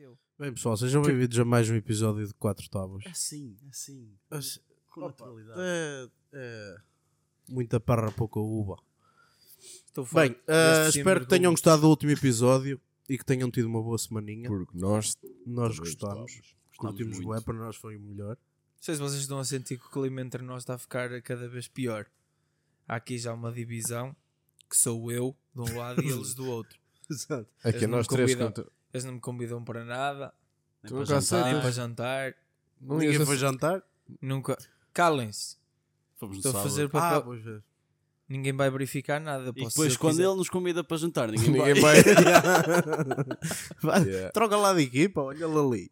teu. Bem, pessoal, sejam bem-vindos a mais um episódio de Quatro Tábuas. Assim, assim. Mas, Com opa, naturalidade. é, é muita parra, pouca uva. Estou Bem, deste espero que tenham gostado do último episódio e que tenham tido uma boa semaninha. Porque nós Nós gostamos. Gostamos Curtimos muito. bué, para nós foi o melhor. Não sei se vocês estão a sentir que o clima entre nós está a ficar cada vez pior. Há aqui já uma divisão que sou eu de um lado e eles do outro. Exato. aqui não nós três convidam. contra... Eles não me convidam para nada, Nem Tu para jantar. nem para jantar, Não Ninguém foi jantar? nunca. Calem-se. Estou a fazer Ah, papel. pois é. Ninguém vai verificar nada. E depois, quando quiser. ele nos convida para jantar, ninguém, Ninguém vai. vai. Vai, Yeah. Troca lá de equipa, olha lá ali.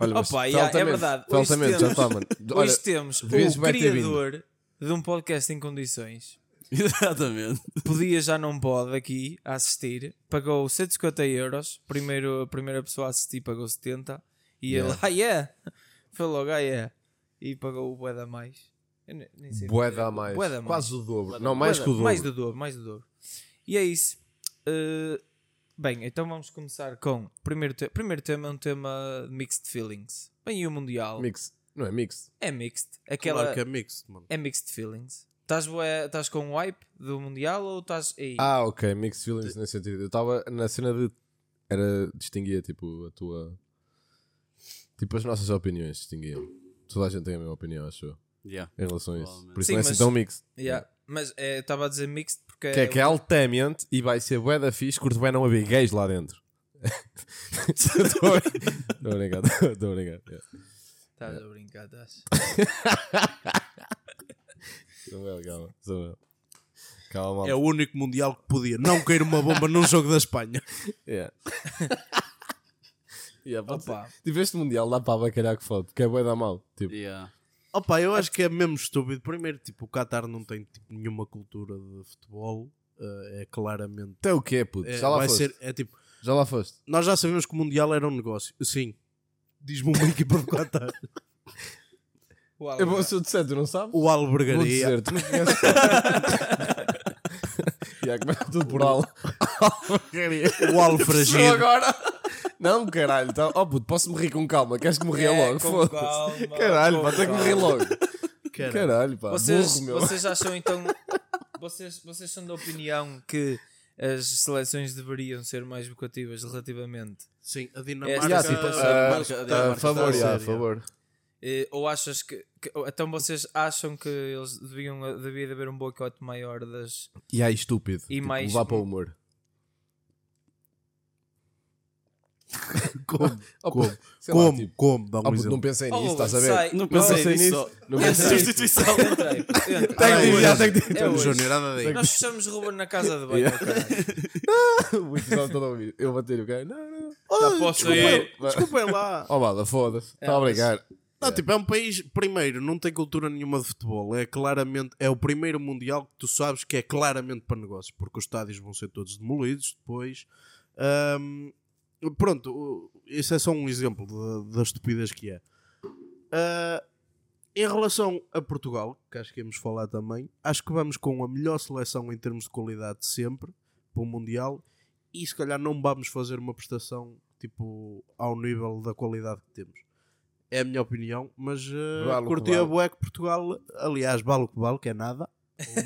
Olha, mas Opa, yeah, é verdade. Hoje Faltamente, já temos- está, mano. Olha, Hoje temos o criador de um podcast em condições. Exatamente. Podia, já não pode aqui a assistir. Pagou 150 euros. Primeiro, a primeira pessoa a assistir pagou 70. E Yeah. ele, ah, yeah. Foi logo, ah, yeah. E pagou o bué da mais. Eu nem sei bué dizer. da mais. Quase o dobro. Não, mais. que o dobro. Mais do dobro, mais do dobro. E é isso. Uh, bem, então vamos começar com. Primeiro, te primeiro tema é um tema de mixed feelings. Bem, e o Mundial? Mix. Não é mix. É mixed. Aquela, Claro que é mixed, mano. é mixed feelings. Estás bué- estás com o hype do Mundial ou estás aí? Ah, ok. Mixed feelings nesse sentido. Eu estava na cena de. Era. Distinguia, tipo, a tua. Tipo, as nossas opiniões distinguiam. Toda a gente tem a mesma opinião, acho eu. Yeah. Em relação a isso. Por isso Sim, não é mas- assim tão mixed. Yeah. Mas eh, estava a dizer mixed porque Que é que é altamente e vai ser bué da fixe, curto bem não haver gays lá dentro. Estou a brincar, estou a brincar. yeah. Estás a brincar, estás. Samuel, calma, Samuel. Calma, malta. É o único mundial que podia não cair uma bomba num jogo da Espanha. Yeah. yeah, pode Opa. ser. Tipo, este Mundial dá para bacalhar que foda, porque é bué da mal. Tipo, Yeah. Opa, eu acho que é mesmo estúpido. Primeiro, tipo, o Qatar não tem tipo, nenhuma cultura de futebol. eh, é claramente. até o puto? é- já lá vai foste. ser, é tipo, Já lá foste. nós já sabemos que o Mundial era um negócio. Sim. Diz-me uma equipa do Qatar. Eu vou, se eu disser, tu não sabes? O Vou Albergaria. dizer, tu não conheces. Começa tudo por al. O Alfragido. agora. Não, caralho. Tá... Oh, puto, posso morrer com calma? Queres que morria É, logo? com Foda-se. calma, Caralho, com pá, tenho que morrer logo. Caralho. Caralho, pá. Vocês, burro, meu. vocês acham então. Vocês, vocês são da opinião que as seleções deveriam ser mais vocativas relativamente? Sim, a É, Dinamarca. já, tipo, a Dinamarca- a a Dinamarca favor, está a já, a ser, favor. Eh, ou achas que, Então vocês acham que eles deviam devia de haver um boicote maior das. E aí, estúpido. E tipo, mais- levar para o humor. Como? Como? lá, Como? tipo, Como? Dá um oh, exemplo. não pensei Oh, nisso, estás a ver? sai. Não pensei pensei nisso. Não É pensei nisso. substituição. Tem que dizer, tem que dizer. É hoje. Júnior, nada disso. Nós fechamos Ruben na casa de banho. Yeah. caralho. O episódio todo a ouvir. Eu bater o cara. Não, não. Já posso ir. desculpem lá. Oh, bala, foda-se. Está a mas- Não, tipo, é um país, primeiro, não tem cultura nenhuma de futebol. É claramente, é o primeiro mundial que tu sabes que é claramente para negócios, porque os estádios vão ser todos demolidos depois. Ahm, pronto, isso é só um exemplo da, da estupidez que é. Ah, em relação a Portugal, que acho que íamos falar também, acho que vamos com a melhor seleção em termos de qualidade de sempre para o Mundial e se calhar não vamos fazer uma prestação tipo ao nível da qualidade que temos. É a minha opinião, mas uh, curti a bué que Portugal, aliás, vale o que vale, que é nada,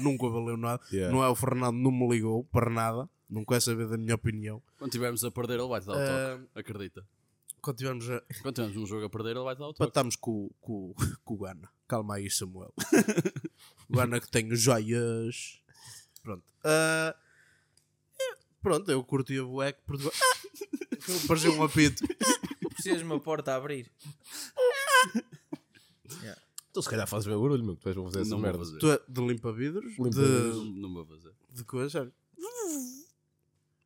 nunca valeu nada. Yeah. Não é o Fernando, não me ligou para nada, não quer saber da minha opinião. Quando estivermos a perder, ele vai-te dar o Ah, toque. Acredita. quando tivermos a, Quando tivermos um jogo a perder, ele vai-te dar o toque. Empatamos com, com, com o Gana. Calma aí, Samuel. o Gana que tem os joias. Pronto. É, pronto, eu curti a bué que Portugal. Ah, parecia um apito. Precisas uma porta a abrir. Então se calhar fazes bem barulho, meu. que Tu vais fazer essa merda. fazer. Tu é de limpa-vidros? Limpa de, Não, vou fazer. de coisa? olha.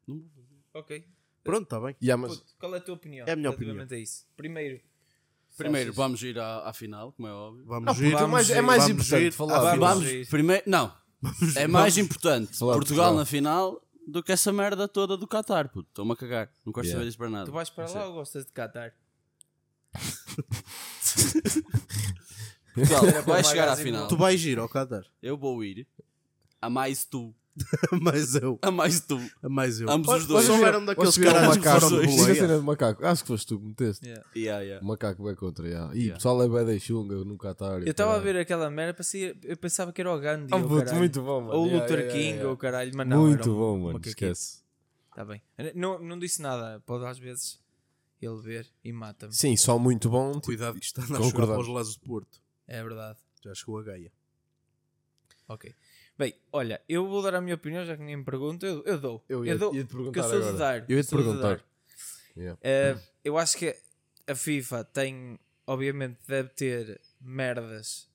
Não vou fazer. Ok. Pronto, está bem. Yeah, mas Puto, qual é a tua opinião? É a minha relativamente a isso? Primeiro. Primeiro, vamos ir à, à final, como é óbvio. Vamos Não, ir. puto, é mais- é vamos importante ir falar. Vamos, é isso. primeiro. Não. É mais importante Portugal Portugal. na final do que essa merda toda do Qatar, puto. Estou-me a cagar. Não quero Yeah. saber disso para nada. Tu vais para lá ou gostas de Qatar? Portugal Era para vai chegar à final. Tu vais ir ao Qatar. Eu vou ir. A mais tu. mais eu. A mais tu. A mais eu. Ambos os dois. souberam daqueles Vocês viram caras que foram de. Diga a cena do macaco. Acho que foste tu que meteste. Yeah. Yeah, yeah. O macaco é contra, yeah. E Yeah. o pessoal é bué da chunga no Qatar. Eu estava a ver aquela merda, parecia, eu pensava que era o Gandhi. Puto, caralho. muito bom, mano. Ou o Yeah, Luther yeah, King, ou caralho, mas não. Muito um bom, mano. Esquece. Tá bem. Não, não disse nada, pode às vezes ele ver e mata-me. Sim, só muito bom. tipo, Cuidado que está a jogar Concordamos. para os lados de Porto. É verdade. Já chegou a Gaia. Ok. Bem, olha, eu vou dar a minha opinião, já que ninguém me pergunta, eu, eu dou. Eu ia- dou, ia-te porque eu perguntar sou de agora. dar. Eu sou de perguntar. Yeah. Eh, eu acho que a FIFA tem, obviamente, deve ter merdas,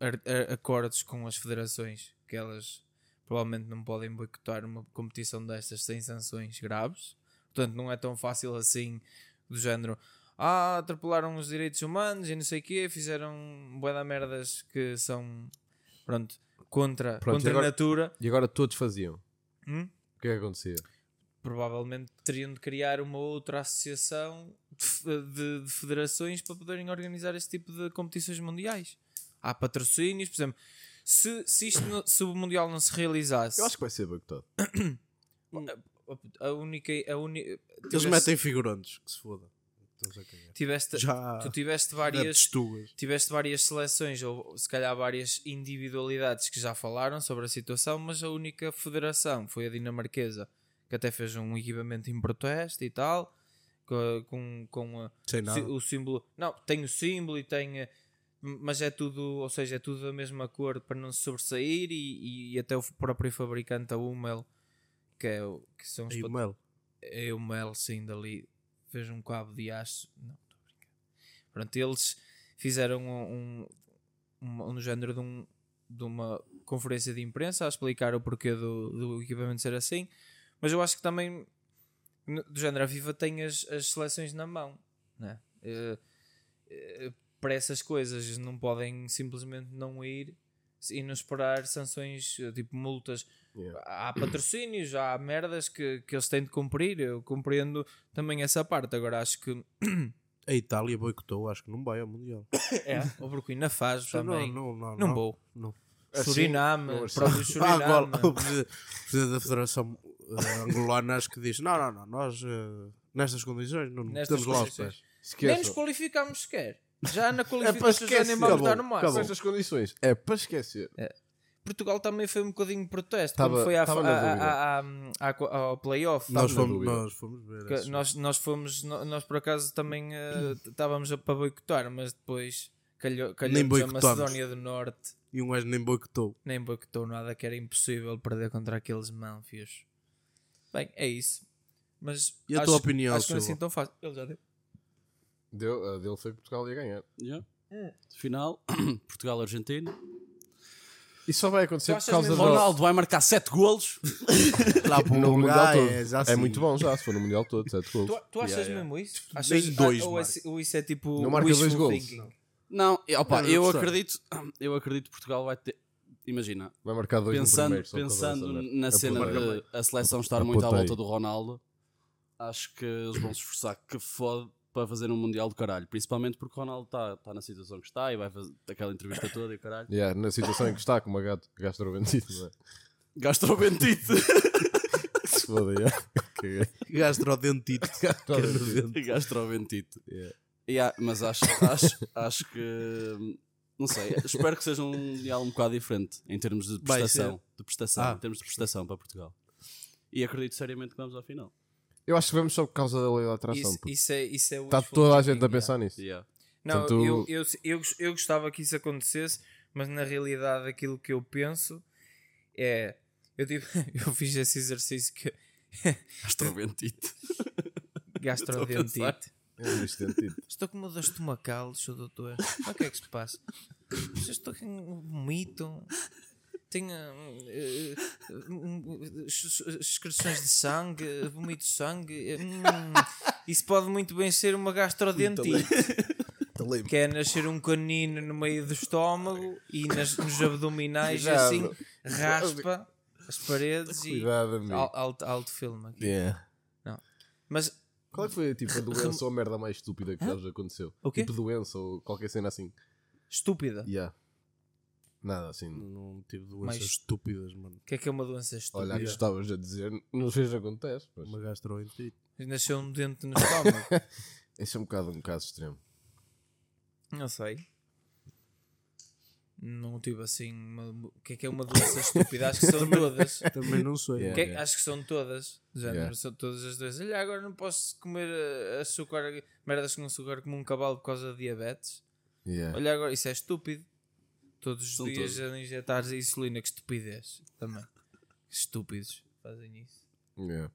ar- acordos com as federações que elas provavelmente não podem boicotar uma competição destas sem sanções graves. Portanto, não é tão fácil assim, do género. Ah, atrapalharam os direitos humanos e não sei o quê, fizeram bué da merdas que são, pronto, contra, Pronto, contra e agora- a natura. E agora todos faziam. Hum? O que é que acontecia? provavelmente teriam de criar uma outra associação de, fe- de- de federações para poderem organizar este tipo de competições mundiais. Há patrocínios, por exemplo, se, se, isto não- se o Mundial não se realizasse, Eu acho que vai ser boicotado. a única. A uni, Eles tivesse- metem figurantes, que se foda. A cagar. tiveste, Já. tu tiveste É várias. tiveste várias seleções ou se calhar várias individualidades que já falaram sobre a situação, mas a única federação foi a dinamarquesa, que até fez um equipamento em protesto e tal, co- com, com, a- o símbolo. Não, tem o símbolo e tem. Mas é tudo, ou seja, é tudo da mesma cor para não se sobressair e, e até o próprio fabricante, a Hummel, que, é, o- que são os Mel. é o Mel sim dali fez um cabo de aço não estou a brincar pronto eles fizeram um, um, um, um género de, um, de uma conferência de imprensa a explicar o porquê do, do equipamento ser assim mas eu acho que também no- do género a FIFA tem as, as seleções na mão né? Eh, eh, para essas coisas não podem simplesmente não ir e não esperar sanções eh, tipo multas Yeah. há patrocínios, há merdas que, que eles têm de cumprir. Eu compreendo também essa parte. Agora acho que A Itália boicotou, acho que não vai ao Mundial. é, o Burkina Faso também. Não, não, não. Não vou. Não. Assim, Suriname, não assim. próprio Ah, Suriname. agora, o presidente da Federação eh, Angolana acho que diz: não, não, não, nós eh, nestas condições não Nestas temos lá os pés. Nem nos qualificamos sequer. Já na É para qualificação já nem esquecer. vamos dar no máximo. Com estas condições. É para esquecer. Portugal também foi um bocadinho de protesto. Tava- quando foi à, à- à- ao playoff. Nós fomos, nós fomos ver. Nós, nós fomos, nós por acaso também eh, estávamos a para boicotar, mas depois calhou, calhou a. Macedónia do Norte. E um gajo nem boicotou. nem boicotou nada, que era impossível perder contra aqueles manfios. Bem, é isso. Mas E a acho, tua opinião, acho que não é assim tão fácil. Ele já deu. Deu, a dele foi que Portugal ia ganhar. Yeah. Final, Portugal-Argentina. Isso só vai acontecer por causa do... Ronaldo vai marcar 7 golos. Lá para No Mundial todo. é, já É muito bom já, se for no Mundial todo, 7 gols. Tu, tu achas Yeah, yeah. mesmo isso? Nem Achas, dois, ou, Marco. esse- ou isso é tipo Não marca wishful dois gols. thinking? Não, e, opa, Não, eu eu gostei. acredito, eu acredito que Portugal vai ter. Imagina, Vai marcar dois pensando, primeiro. pensando na cena de a seleção estar muito à volta do Ronaldo, acho que eles vão se esforçar que fode para fazer um Mundial do caralho. Principalmente porque o Ronaldo está tá na situação que está e vai fazer aquela entrevista toda e o caralho. Yeah, na situação em que está, com uma gato gastroventite, não é? Gastrobentite. Se foda, yeah. Caguei. Gastrodentite. Gastroventite. Gastrobentite. Yeah. Yeah, mas acho, acho, acho que. Não sei, espero que seja um mundial um bocado diferente em termos de prestação. De prestação, Ah. em termos de prestação para Portugal. E acredito seriamente que vamos ao final. Eu acho que vamos só por causa da lei da atração. Isso, isso é, isso é Está toda a gente a yeah. pensar nisso. Yeah. Não, Portanto- eu, eu, eu, eu gostava que isso acontecesse, mas na realidade aquilo que eu penso é. Eu, tive, eu fiz esse exercício que gastrodentite. Bicho dentite. Estou com uma dor estomacal, Sr. Doutor. O que é que se passa? Estou com um vomito. Tenho eh, eh, ex- excreções de sangue, vomito de sangue. Hum, isso pode muito bem ser uma gastrodentite. Que é nascer um canino no meio do estômago e nas, nos abdominais assim raspa as paredes e Cuidado, al- alto, alto filme aqui. Yeah. Mas Qual é que foi tipo, a doença ou a merda mais estúpida que já aconteceu? O quê? Tipo doença ou qualquer cena assim. estúpida. Yeah. Nada assim. Não tive doenças Mais- estúpidas, mano. O que é que é uma doença estúpida? Olha, que estavas a dizer, não sei se acontece, mas Uma gastroenterite. Nasceu um dente no estômago. esse é um bocado um caso extremo. Não sei. Não tive assim. uma- O que é que é uma doença estúpida? Acho que são todas. Também não sei. Yeah. Que é- Acho que são todas. Já Yeah. são todas as doenças. Olha, agora não posso comer eh, açúcar, merdas com açúcar como um cavalo por causa de diabetes. Yeah. Olha, agora isso é estúpido. Todos os São dias todos. a injetar insulina, que estupidez. Também. Que estúpidos fazem isso. Yeah.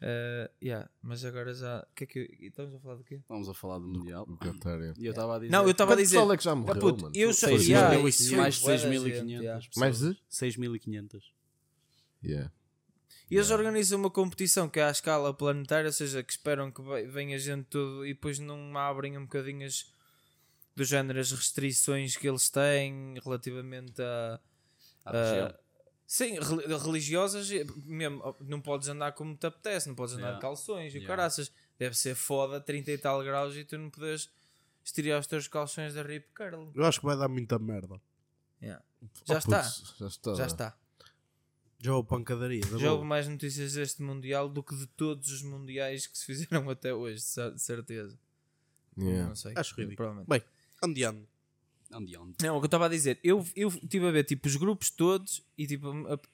Eh, yeah, mas agora já. O que é que. Estamos a falar do quê? Vamos a falar do Mundial. O Qatar, yeah. E eu estava a dizer. Não, eu estava a Quanto dizer. pessoal é que já morreu, Ah, puto, mano? eu sei, seis yeah, mil e isso mais de bué da 6.500. gente, yeah. Mais de? 6.500. Yeah. E eles organizam uma competição que é à escala planetária, ou seja, que esperam que ve- venha gente tudo e depois não abrem um bocadinho as, do género as restrições que eles têm relativamente a. A- sim, reli- religiosas, mesmo, não podes andar como te apetece, não podes andar Yeah. de calções e o Yeah. caraças. Deve ser foda, 30 e tal graus e tu não podes estirar os teus calções da Rip Curl. Eu acho que vai dar muita merda. Yeah. Já Oh, está, putz, já está. já está. Já houve pancadaria. da Já boa. houve mais notícias deste Mundial do que de todos os Mundiais que se fizeram até hoje, de cer- de certeza. Yeah. Não sei. Acho ridículo. Provavelmente. Bem, andiando. Onde, onde? Não, o que eu estava a dizer, eu, eu estive a ver tipo, os grupos todos e tipo,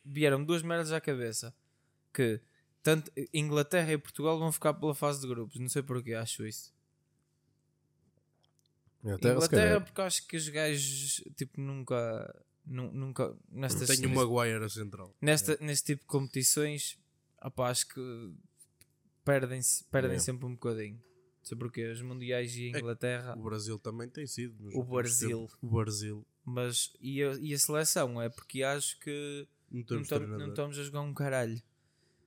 vieram duas merdas à cabeça. Que tanto Inglaterra e Portugal vão ficar pela fase de grupos. Não sei porquê, acho isso. Inglaterra, se Inglaterra, porque acho que os gajos tipo, nunca. nu- Nunca. Nestas, Tenho uma Guaira central. nesta, neste tipo de competições, opá, acho que perdem-se perdem É. sempre um bocadinho. Não sei porquê. Os Mundiais e a Inglaterra. O Brasil também tem sido. O Brasil. tempos. O Brasil. Mas e a, e a seleção? É porque acho que Não não não estamos a jogar um caralho.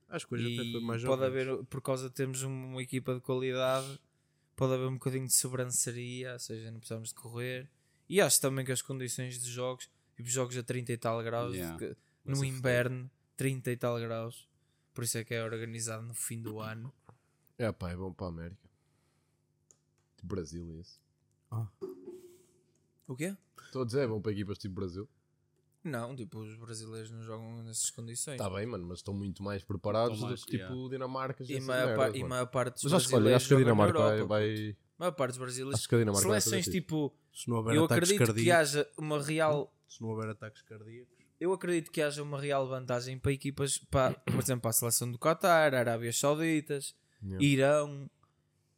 Acho que hoje até foi E mais pode menos. haver, por causa de termos uma equipa de qualidade, pode haver um bocadinho de sobranceria, ou seja, não precisamos de correr. E acho também que as condições de jogos, tipo jogos a 30 e tal graus, Yeah. que- no inverno, 30 e tal graus, por isso é que é organizado no fim do ano. É pá, é bom para a América. Tipo Brasil e isso. O quê? Estou a dizer, é bom para equipas tipo Brasil. Não, tipo, os brasileiros não jogam nessas condições. Está bem, mano, mas estão muito mais preparados Estão mais, do que tipo yeah. Dinamarca E maior, par- e mano. maior parte dos Mas acho, olha, brasileiros acho que a na Dinamarca vai, Europa, vai-. A maior parte dos brasileiros. Acho que a Dinamarca vai fazer Seleções isso. tipo. Se não houver Eu ataques acredito que cardíacos. haja uma real Se não houver ataques cardíacos. eu acredito que haja uma real vantagem para equipas, para, por exemplo, para a seleção do Qatar, Arábias Sauditas, Yeah. Irão,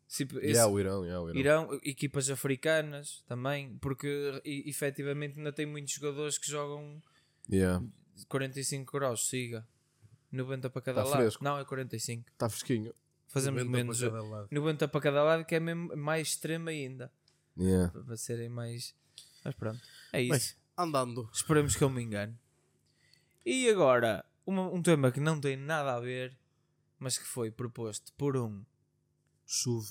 esse- Yeah, o Irão, yeah, o Irão. Irão, equipas africanas também, porque e, efetivamente ainda tem muitos jogadores que jogam Yeah. 45 graus, siga. 90 para cada Tá lado. fresco. Não, é 45. Está fresquinho. Fazemos 90 para menos. cada lado. 90 para cada lado, que é mesmo mais extremo ainda. Yeah. Para serem mais. Mas pronto, é isso. Andando. Esperemos que eu me engane. E agora, uma- um tema que não tem nada a ver, mas que foi proposto por um. Sub.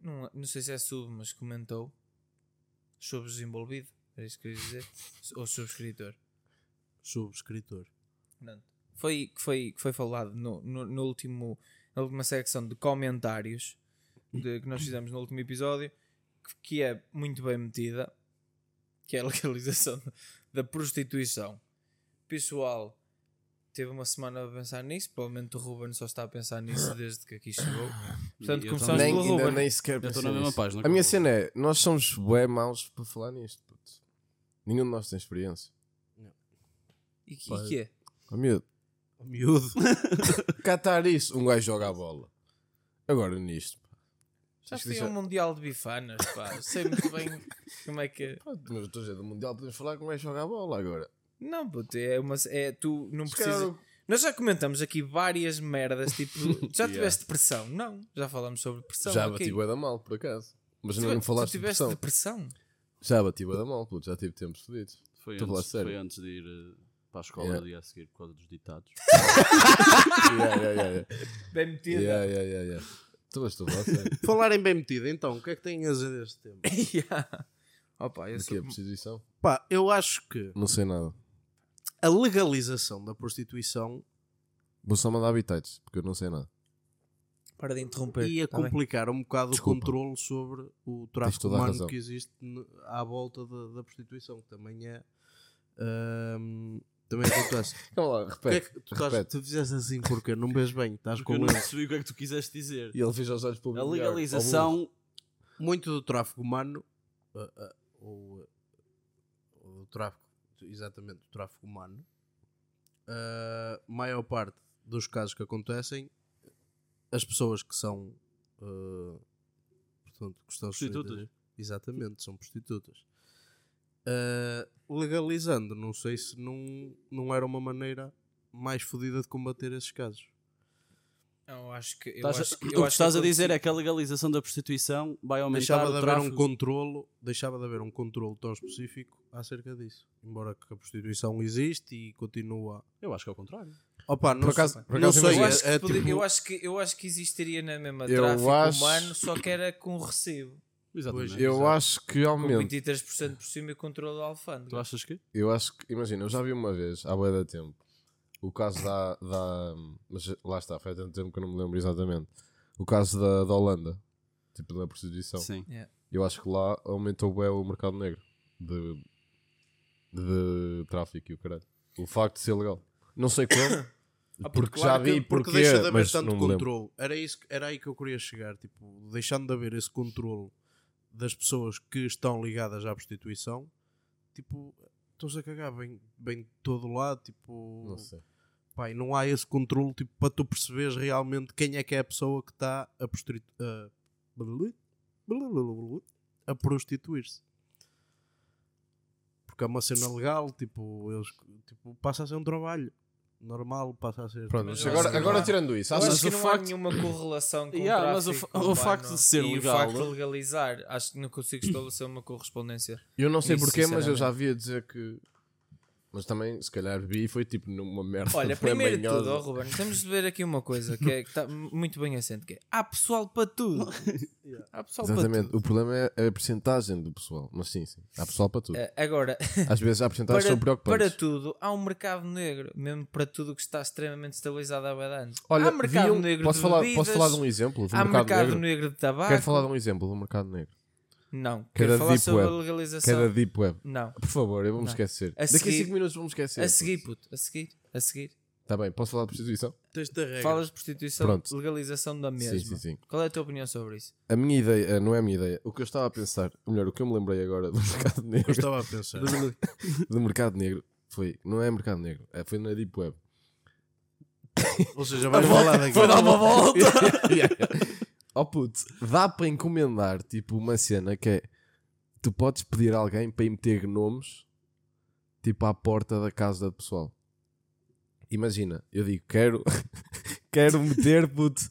Não, não sei se é sub, mas comentou. Subdesenvolvido, era isso que eu queria dizer. Ou subscritor. Subscritor. Pronto. Foi, que, foi, foi falado no, no, no último, na última secção de comentários de- que nós fizemos no último episódio, que, que é muito bem metida, que é a legalização da prostituição. Pessoal, teve uma semana a pensar nisso, provavelmente o Ruben só está a pensar nisso desde que aqui chegou. Portanto, Eu começamos. Nem, pelo ainda Ruben. nem sequer estou pensei na mesma nisso. página A que minha o cena é, nós somos bué maus para falar nisto. puto. Nenhum de nós tem experiência. E, e Pai. que é? Oh, miúdo. O miúdo. Catar isso, um gajo joga a bola. Agora nisto. pá. Já fui ao Mundial de Bifanas, pá. Sei muito bem como é que. Pronto, Mas eu estou a dizer, do Mundial podemos falar com um gajo joga a bola agora. Não, puto, é uma. É, tu não Se precisas. o- Nós já comentamos aqui várias merdas, tipo, já Yeah. tiveste pressão? Não, já falamos sobre pressão. Já aqui. bati bué da mal, por acaso. Mas Tu- não falaste de tiveste pressão. depressão? Já bati bué da mal, puto. Já tive tempos fodidos. Foi Estou a falar antes, sério. foi antes de ir eh, para a escola Yeah. no dia a seguir por causa dos ditados. yeah, yeah, yeah, yeah. Bem metida. yeah, yeah, yeah, yeah. Tu mas estou a falar sério. Falar em bem metido, então, o que é que têm a dizer deste tema? Yeah. Opa, eu que sou... é prostituição? Pá, eu acho que Não sei nada. A legalização da prostituição Vou só mandar habitats, porque eu não sei nada. Para de interromper. ia tá bem? complicar um bocado Desculpa. o controle sobre o tráfico humano que existe à volta da, da prostituição, que também é Ahm, também acontece. Calma lá, Porquê é repete. que tu, estás, repete. tu fizeste assim porque não vês bem, estás Porque eu com não percebi o que é que tu quiseste dizer. E ele fez os olhos pelo A legalização. Muito do tráfego humano, ah, ah, ou, ou do tráfego, exatamente, do tráfego humano, a maior parte dos casos que acontecem, as pessoas que são, ah, portanto, que estão Prostitutas. exatamente, são prostitutas. Ah, legalizando, não sei se não, não era uma maneira mais fodida de combater esses casos. Não, acho que. Eu Estás a- acho que, o eu que acho estás a aconte- dizer é que a legalização da prostituição vai aumentar deixava de o haver um controlo deixava de haver um controlo tão específico acerca disso embora que a prostituição existe e continua Eu acho que é o contrário. Opa, não Por sei, acaso- por não acaso sei Eu imagina, acho, que é, tipo- eu, acho que, eu acho que existiria na mesma Eu tráfico acho- humano, só que era com recibo. Exatamente. Eu Exato. acho que Com aumenta. 23% por cima e controle da alfândega. Tu achas que? Eu acho que, imagina, eu já vi uma vez, há bué de tempo, o caso da, da. Mas lá está, foi há tanto tempo que eu não me lembro exatamente. O caso da, da Holanda, tipo da prostituição. Sim. Eu acho que lá aumentou bué o mercado negro de, de tráfico e o caralho. O facto de ser legal. Não sei como, Ah, porque Claro já vi porque porque deixa de haver mas tanto controle era, isso, era aí que eu queria chegar tipo, deixando de haver esse controle das pessoas que estão ligadas à prostituição tipo, estão-se a cagar bem, bem de todo lado tipo, Não sei. Pá, não há esse controle tipo, para tu perceberes realmente quem é que é a pessoa que está a, prostitu- a... a prostituir-se. Porque é uma cena legal, tipo, eles, tipo, passa a ser um trabalho normal, passa a ser. Pronto, Mas agora, acho que agora tirando isso, achas acho que o não facto- há nenhuma correlação com Yeah, o mas o o facto de ser e legal- o facto de legalizar, acho que não consigo estabelecer uma correspondência. Eu não sei Isso, porquê, mas eu já sinceramente. vi a dizer que. Mas também, se calhar, vi e foi tipo numa merda. Olha, bué primeiro de tudo, ó, Ruben, temos de ver aqui uma coisa que é, que está muito bem assente, que é há pessoal para tudo. Há pessoal para Exatamente, tudo. o problema é a percentagem do pessoal. Mas sim, sim. Há pessoal para tudo. Eh, Agora, Às vezes há percentagens que para, são preocupantes. para tudo, há um mercado negro, mesmo para tudo que está extremamente estabilizado há bem anos. Olha, há mercado um- negro posso de falar, bebidas, posso falar de um exemplo do há mercado, mercado negro? negro de tabaco. Quero falar de um exemplo do mercado negro. Não, Que quero da falar Deep sobre a Web. legalização. Que é da Deep Web. Não. Por favor, eu vou-me Não. esquecer. A Daqui a seguir- 5 minutos vou-me esquecer. A seguir, puto, a seguir, a seguir. Está bem, posso falar de prostituição? Tens de regra. Falas de prostituição, Pronto. legalização da mesma. Sim, sim, sim. Qual é a tua opinião sobre isso? A minha ideia, eh, não é a minha ideia, o que eu estava a pensar, ou melhor, o que eu me lembrei agora do mercado Eu negro, estava a pensar. do mercado negro, foi, não é mercado negro, é, foi na Deep Web. Ou seja, vais falar daqui. Foi dar uma volta. Oh puto, dá para encomendar tipo uma cena que é tu podes pedir a alguém para ir meter gnomos tipo à porta da casa do pessoal. Imagina, eu digo, quero quero meter puto,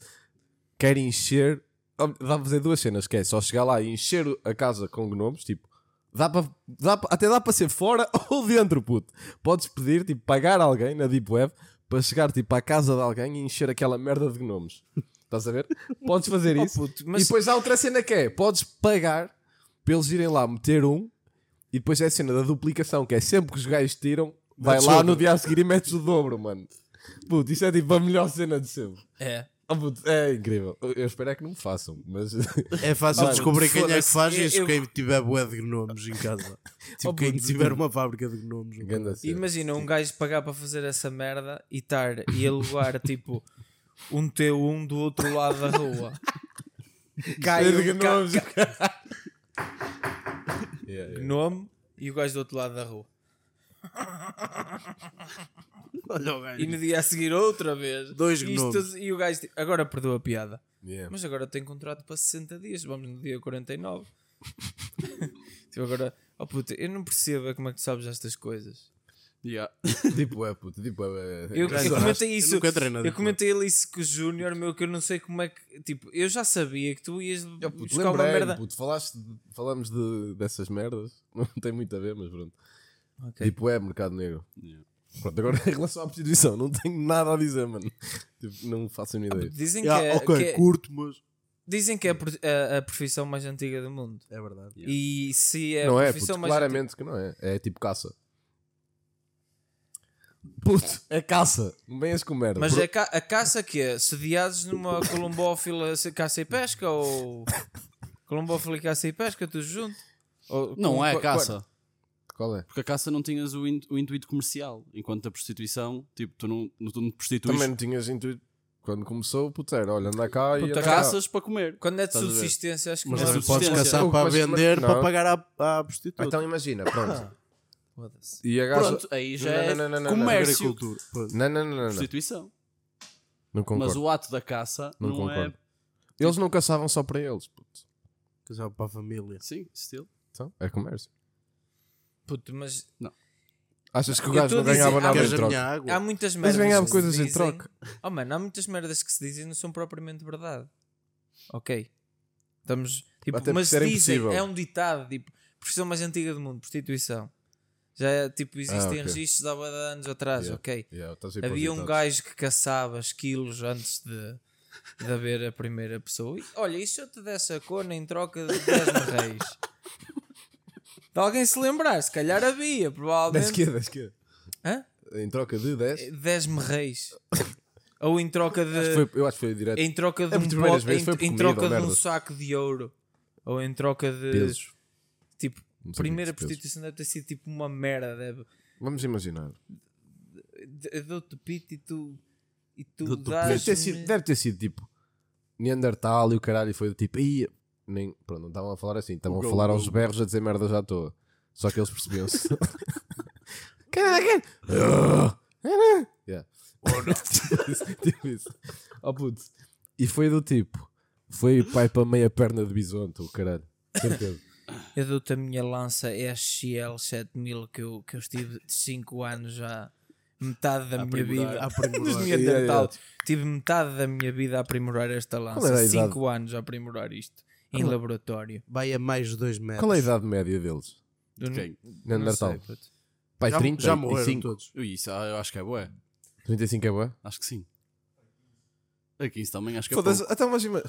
quero encher. Dá para fazer duas cenas, que é só chegar lá e encher a casa com gnomos, tipo, dá para, dá para- até dá para ser fora ou dentro, puto. Podes pedir, tipo, pagar alguém na Deep Web para chegar tipo à casa de alguém e encher aquela merda de gnomos. Estás a ver? Podes fazer Oh, isso. puto, E mas depois há outra cena que é: podes pagar para eles irem lá meter um, e depois é a cena da duplicação, que é sempre que os gajos tiram, vai lá no dia a seguir e metes o dobro, mano. Puto, isso é tipo a melhor cena de sempre. é. Oh, puto, é incrível. Eu espero é que não me façam, mas. É fácil Olha, descobrir quem é que faz eu- isso. eu- Quem tiver bué de gnomos em casa. Tipo, Oh, quem puto, tiver uma fábrica de cena. Imagina um gajo pagar para fazer essa merda e estar e alugar tipo um T1 do outro lado da rua. Cai Cheio de um gnome e o gajo do outro lado da rua. Olha o gajo. E no dia a seguir outra vez. Dois E gnomos. tudo- E o gajo agora perdeu a piada. Yeah. Mas agora tem contrato para 60 dias. Vamos no dia 49. tipo, agora, oh puta, eu não percebo é como é que tu sabes estas coisas. Yeah. Deep Web, puto, Deep Web é. Eu, Já eu gosto. comentei Eu isso. Eu Deep comentei ali isso com o Júnior, meu, que eu não sei como é que. Tipo, eu já sabia que tu ias Oh, puto, buscar uma merda. puto, falaste, de- falamos de, dessas merdas, não tem muito a ver, mas pronto. Ok. Deep Web, mercado negro. Yeah. Pronto, agora em relação à prostituição, não tenho nada a dizer, mano. Tipo, não faço a minha ideia. Dizem que, Yeah, é, ok, que é- curto, mas. dizem que é a a, profissão mais antiga do mundo. É verdade. Yeah. E se é não a é, profissão puto, mais claramente que não é. É tipo caça. Puto, é caça. Não venhas com merda. Mas Por- é ca- a caça que é? Sediados numa colombófila caça e pesca ou. Colombófila e caça e pesca, tudo junto? Ou Não com- é caça. Qual é? Porque a caça não tinhas o, in- o intuito comercial, enquanto a prostituição, tipo, tu não, não, tu não te prostituis. Também não tinhas intuito. Quando começou, puto, era, olha, anda cá e anda cá. caças para comer. Quando é de subsistência, acho que Mas não. é podes subsistência. caçar para mas- vender, não. para pagar à, à prostituta. Então imagina, pronto. Foda-se. E a gaja. Pronto, aí já Não, é não, não, não, não, comércio. Agricultura. Não, não, não, não. não. Prostituição. Não concordo. Mas o ato da caça Não, não, concordo. é. Eles não caçavam só para eles, puto. Casar para a família. Sim, estilo. Então, é comércio. Puto, mas Achas que o gajo não ganhava nada em troca? água? há muitas Mas merdas. ganhava que se coisas em dizem- troca. Oh mano, há muitas merdas que se dizem e não são propriamente verdade. Ok. Estamos. Tipo, mas dizem, impossível. é um ditado, tipo, profissão mais antiga do mundo, prostituição. Já é, tipo, existem Ah, ok. registros há de anos atrás, Yeah. ok. Yeah, Havia um gajo que caçava esquilos antes de, de haver a primeira pessoa. E, olha, e se eu te desse a cona em troca de 10 reis? De alguém se lembrar, se calhar havia, 10 provavelmente. quê? 10 quê? Hã? Em troca de 10? 10 reis. Ou em troca de. Foi- eu acho que foi direto. Em troca de É um vezes, em, em comida troca de um saco de ouro. Ou em troca de. Pesos. Tipo, primeira que pesos. prostituição deve ter sido tipo uma merda. Deve. Vamos imaginar. Eu dou-te pito e tu. E tu dás. Deve ter, sido, deve ter sido tipo Neandertal e o caralho e foi do tipo. Ia. Nem, pronto, não estavam a falar assim, estavam a falar aos berros a dizer merda já à toa. Só que eles percebiam-se. Caralho! Ah, Yeah. tipo isso. Oh puto. E foi do tipo. Foi pai para meia perna de bisonte, o caralho. Certeza. Eu dou-te a minha lança SXL 7000 que eu, que eu estive 5 anos já. Metade da A minha aprimorar. vida. A aprimorar. Yeah, Neandertal. yeah. Tive metade da minha vida a aprimorar esta lança. a idade? 5 anos a aprimorar isto. Em Qual é? laboratório. Vai a mais de 2 metros. Qual é a idade média deles? Do- Quem? não Neandertal. Pai, Já, 30 já morreram 35. todos. Ui, Isso ah, eu acho que é bué. 35 é boa? Acho que sim. A 15 também acho que é pouco. até imagina.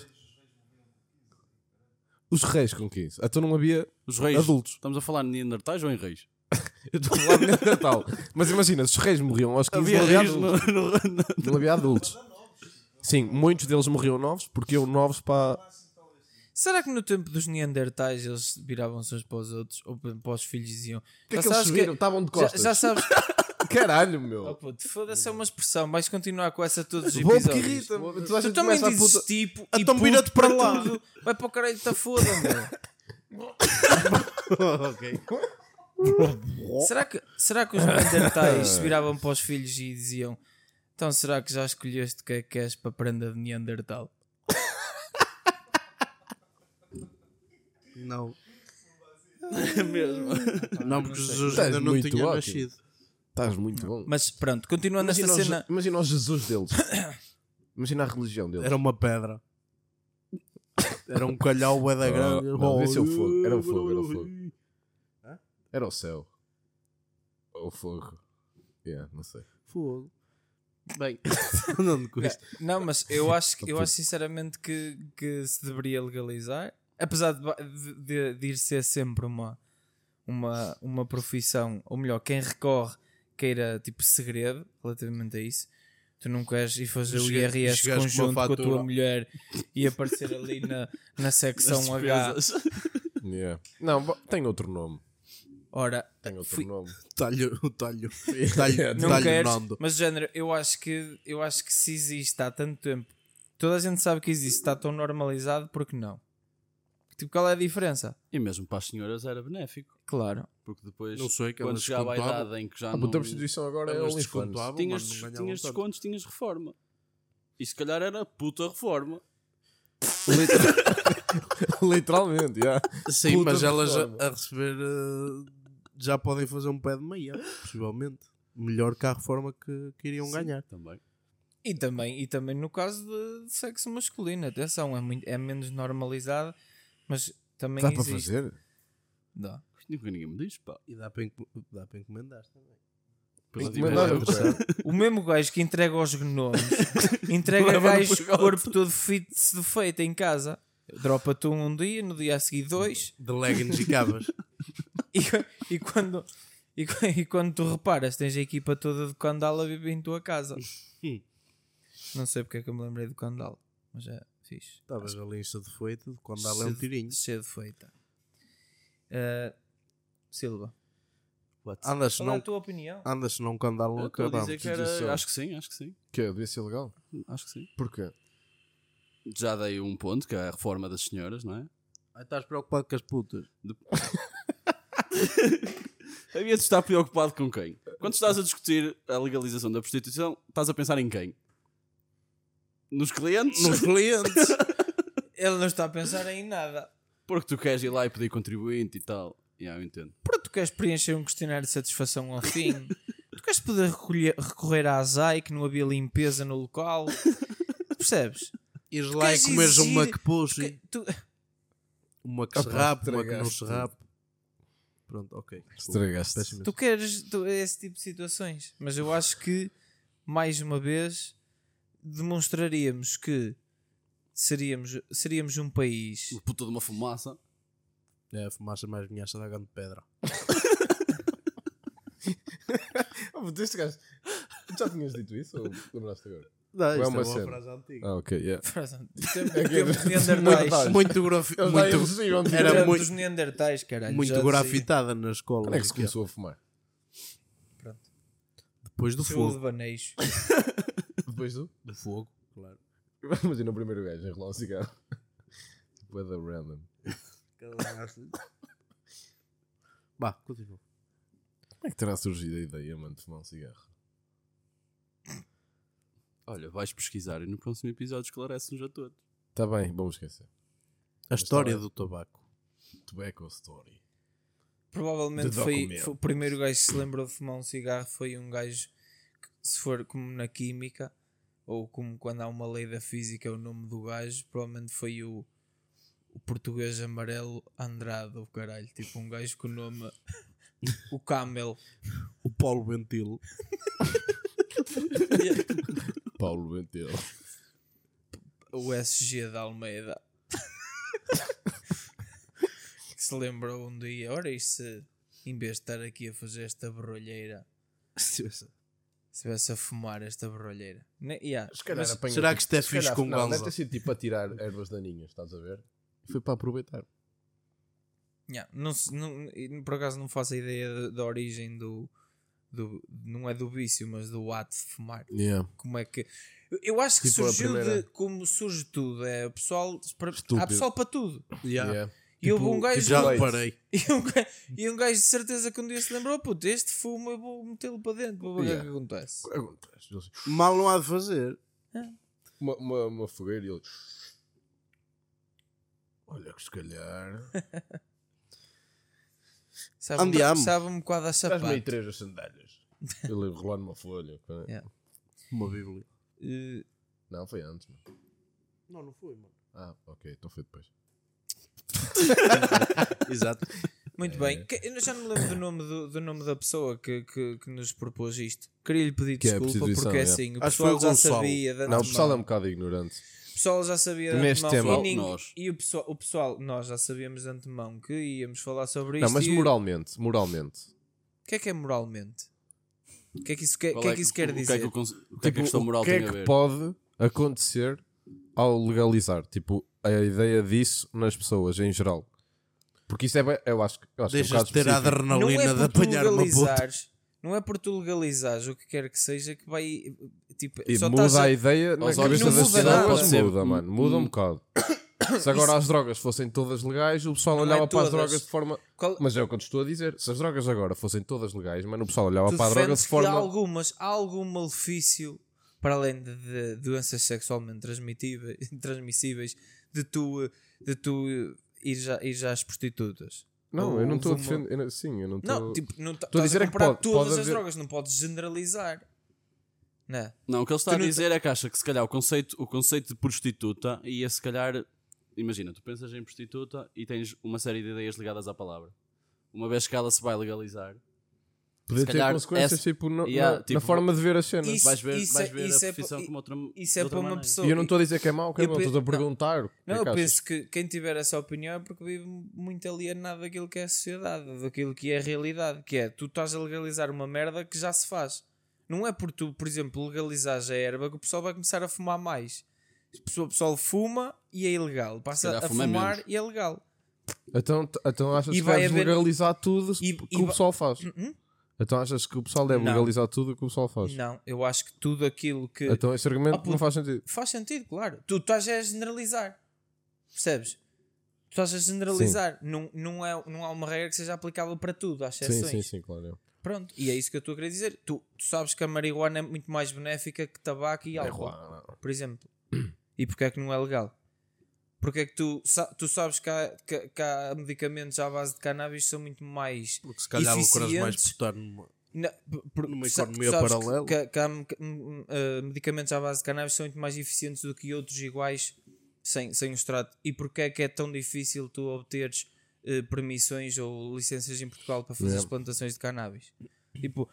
Os reis com 15. Então não havia Os reis. adultos. Estamos a falar de Neandertais ou em reis? Eu estou a falar de Natal. Mas imagina, se os reis morriam aos 15, Havia não havia reis adultos. no, no- Não havia adultos. Sim, muitos deles morriam novos porque iam novos para. Será que no tempo dos Neandertais eles viravam-se uns para os outros? Ou para para os filhos e diziam. O que é "Já que eles sabes subiram? Estavam de Já, costas. já sabes. Caralho, Oh, meu. puto, foda-se, é uma expressão. Vais continuar com essa todos os episódios. porque irrita. Tu, Tu também a dizes puta. tipo e Então puto vira-te para lá. tudo. Vai para o caralho, está foda, meu. ok. será, que, será que os Neandertais se viravam para os filhos e diziam então será que já escolheste o que é que queres para a prenda de Neandertal? Não. mesmo. Não, porque Jesus ainda não muito tinha ótimo. nascido. Estás muito bom. Mas pronto, continuando Imagina, esta cena. Je- imagina o Jesus deles. Imagina a religião deles. Era uma pedra. Era um calhau bué da Oh, grande. não, esse é o fogo. Era o fogo, era o fogo. Era o céu. Ou o fogo. Yeah, não sei. Fogo. Bem, Não. Não, mas eu acho, eu acho sinceramente que, que se deveria legalizar, apesar de, de- de ir ser sempre uma, uma, uma profissão, ou melhor, quem recorre queira tipo segredo relativamente a isso. Tu não queres ir fazer o IRS conjunto uma com a tua mulher e aparecer ali na, na secção H. Yeah. Não, tem outro nome. Ora, Tem outro Fui- nome. Talho, o talho. Talho, não talho queres, Nando. mas género, eu acho que eu acho que se existe há tanto tempo, toda a gente sabe que existe, está tão normalizado, porque não? Tipo, qual é a diferença? E mesmo para as senhoras era benéfico. Claro. Porque depois, Não sei, que quando elas chegava descontavam. idade em que já Ah, não... a prostituição agora é OnlyFans. descontavam, tinhas, mas não ganhavam tinhas descontos, tinhas reforma. E se calhar era puta reforma. Literalmente, yeah. Sim, Puta mas elas a, receber eh, já podem fazer um pé de meia, possivelmente. Melhor que a reforma que, que iriam ganhar. Também. E também, e também no caso de, de sexo masculino, atenção, é, muito, é menos normalizado, mas também Dá para existe. fazer? Dá. Nunca ninguém me diz, pá. E dá para, dá para encomendar também. Encomendar o mesmo gajo que entrega aos gnomos entrega pacote. corpo todo feito, defeito em casa. Dropa-te um um dia, no dia a seguir dois, De leggings e cabas. e, e quando. E, e quando tu reparas, tens a equipa toda de Candal a viver em tua casa. Não sei porque é que eu me lembrei do Candal, mas é fixe. Estavas ali em de feito quando dá é um tirinho. Cedo feita. Uh, Silva. What? Andas Qual é a não, tua opinião? andas não com andar Eu louco. estou a dizer que era... Acho que sim, acho que sim. Que é, devia ser legal. Acho que sim. Porquê? Já dei um ponto, que é a reforma das senhoras, não é? Aí estás preocupado com as putas. Havia de estar preocupado com quem? Quando estás a discutir a legalização da prostituição, estás a pensar em quem? Nos clientes? Nos clientes. Ele não está a pensar em nada. Porque tu queres ir lá e pedir contribuinte e tal. Yeah, eu entendo. Porque tu queres preencher um questionário de satisfação ao fim. tu queres poder recolher- recorrer à ASAI que não havia limpeza no local. Percebes? Ires lá e comeres um exigir- McPussy. Tu- Uma que se pá, rape, uma que não estragaste se rape. Pronto, ok. Estragaste. Tu queres tu- esse tipo de situações, mas eu acho que mais uma vez demonstraríamos que seríamos, seríamos um país Uma puta de uma fumaça. É a fumaça mais vinhaça da grande pedra. Oh, puto, este gajo. Tu já tinhas dito isso ou lembraste agora? Não, isto é uma cena. frase antiga. Ah, ok, yeah. Tempo- É que- tempos neandertais. Muito, muito, exigiam, tipo, era muito- dos neandertais, caralho. muito grafitada na escola. Quando é que se começou a fumar? Depois do de fogo. baneijo. Depois do? Do fogo, claro. Imagina o primeiro gajo a enrolar um cigarro. Tipo, é random. Bah, continua. Como é que terá surgido a ideia, mano, de fumar um cigarro? Olha, vais pesquisar e no próximo episódio esclarece-nos a todos. Tá bem, vamos esquecer. A história bem. do tabaco. Tobacco Story. Provavelmente foi, foi o primeiro gajo que se lembrou de fumar um cigarro foi um gajo que, se for como na química ou como quando há uma lei da física o nome do gajo, provavelmente foi o, o português amarelo Andrade, o caralho, tipo um gajo com o nome o Camel. O Paulo Ventilo. Paulo Ventel. o SG da Almeida que se lembrou um dia, ora e se em vez de estar aqui a fazer esta berrolheira se estivesse a fumar esta berrolheira Ne- yeah, Se calhar mas- apanha, será tipo, que isto é fixe com não, ganza? Deve ter sido tipo a tirar ervas daninhas, estás a ver? Foi para aproveitar. yeah, não, se- não- por acaso não faço a ideia da- origem do, do não é do vício mas do ato de fumar Yeah. como é que eu- acho que Tipo, surgiu primeira- de como surge tudo é pessoal para, há pessoal para tudo Yeah. Yeah. e houve um gajo Já Tipo leite. reparei. E um, gajo, e um gajo de certeza que um dia se lembrou: puto, este fumo eu vou metê-lo para dentro para ver o que é Yeah. que acontece. Acontece. Mal não há de fazer. Uma, uma, uma fogueira e ele. Olha que se calhar. Sabe-me Andiamo. sabe um bocado a Traz-me aí sapato. três as sandálias. Ele enrolar numa folha. pá. Yeah. Uma bíblia. Eh, Não, foi antes. Mano. Não, não foi, mano. Ah, ok, então foi depois. Exato. muito bem. Que- eu já não me lembro do nome, do, do nome da pessoa que, que, que nos propôs isto. Queria-lhe pedir Que é a desculpa prostituição, porque é yeah. assim. O Acho que pessoal o já Gonçalo. sabia. de Não, o antemão. pessoal é um bocado ignorante. O pessoal já sabia de Neste antemão. tema- E, ninguém- Nós. e o, pessoal, o pessoal, nós já sabíamos de antemão que íamos falar sobre Não, isto. mas e- moralmente, moralmente. O que é que é moralmente? O que é que isso, quer, Qual que é que isso quer o que é dizer? que o cons- o que é que a Tipo, questão moral o que é que pode acontecer ao legalizar? Tipo, a ideia disso nas pessoas em geral. Porque isso é, bem- eu acho, que- eu acho que é um Deixas ter a específico. não adrenalina é de apanhar uma puta. não é por tu legalizares o que quer que seja que vai tipo, E só muda a- a ideia na cabeça das pessoas, muda, mano. Muda um bocado. Se agora as drogas fossem todas legais, o pessoal Não é olhava para as drogas de forma. Qual- Mas é o que eu te estou a dizer. Se as drogas agora fossem todas legais, mano, o pessoal olhava tu para a droga defendes de que há forma. algumas há algum malefício para além de, de doenças sexualmente transmissíveis de tu de tu ir já ir já às prostitutas Não, Ou eu não estou a defender. Sim, eu não estou. não tipo não Estou a dizer é a que comparar pode- todas pode as haver- drogas não podes generalizar não é? Não, o que ele está Tu a não- dizer é que acha que se calhar o conceito, o conceito de prostituta ia se calhar. Imagina, tu pensas em prostituta e tens uma série de ideias ligadas à palavra. Uma vez que ela se vai legalizar, Podia se ter calhar consequências essa- tipo, no- Yeah, na, na tipo, forma de ver as cenas. Isso- vais ver, vais é- ver isso a é profissão pa- como outra isso é outra para uma pessoa E eu não estou a dizer que é mau, que é bom, pe- estou a não. perguntar. o que é Não, eu achas? penso que quem tiver essa opinião é porque vive muito alienado daquilo que é a sociedade, daquilo que é a realidade, que é tu estás a legalizar uma merda que já se faz. Não é por tu, por exemplo, legalizares a erva que o pessoal vai começar a fumar mais. O pessoal, o pessoal fuma e é ilegal. Passa a fuma fumar menos. e é legal. Então, então achas E que vai deves haver- legalizar tudo e- que e o vai- pessoal faz? Uhum. Então achas que o pessoal deve Não. legalizar tudo o que o pessoal faz? Não, eu acho que tudo aquilo que. Então esse argumento Ah, puto. não faz sentido. Faz sentido, claro. Tu estás a generalizar. Percebes? Tu estás a generalizar. Não, não, é, não há uma regra que seja aplicável para tudo, há Sim, sim, sim, claro. Pronto, e é isso que eu estou a querer dizer. Tu, tu sabes que a marihuana é muito mais benéfica que tabaco e É álcool, por exemplo. E porquê é que não é legal? Porque é que tu, tu sabes que há, que, que há medicamentos à base de cannabis que são muito mais. Porque se calhar lucras mais por estar numa. Na, por- Numa economia que- paralela. Que, que há uh, medicamentos à base de cannabis são muito mais eficientes do que outros iguais sem, sem o extrato. E porquê é que é tão difícil tu obteres uh, permissões ou licenças em Portugal para fazer as plantações de cannabis? Tipo,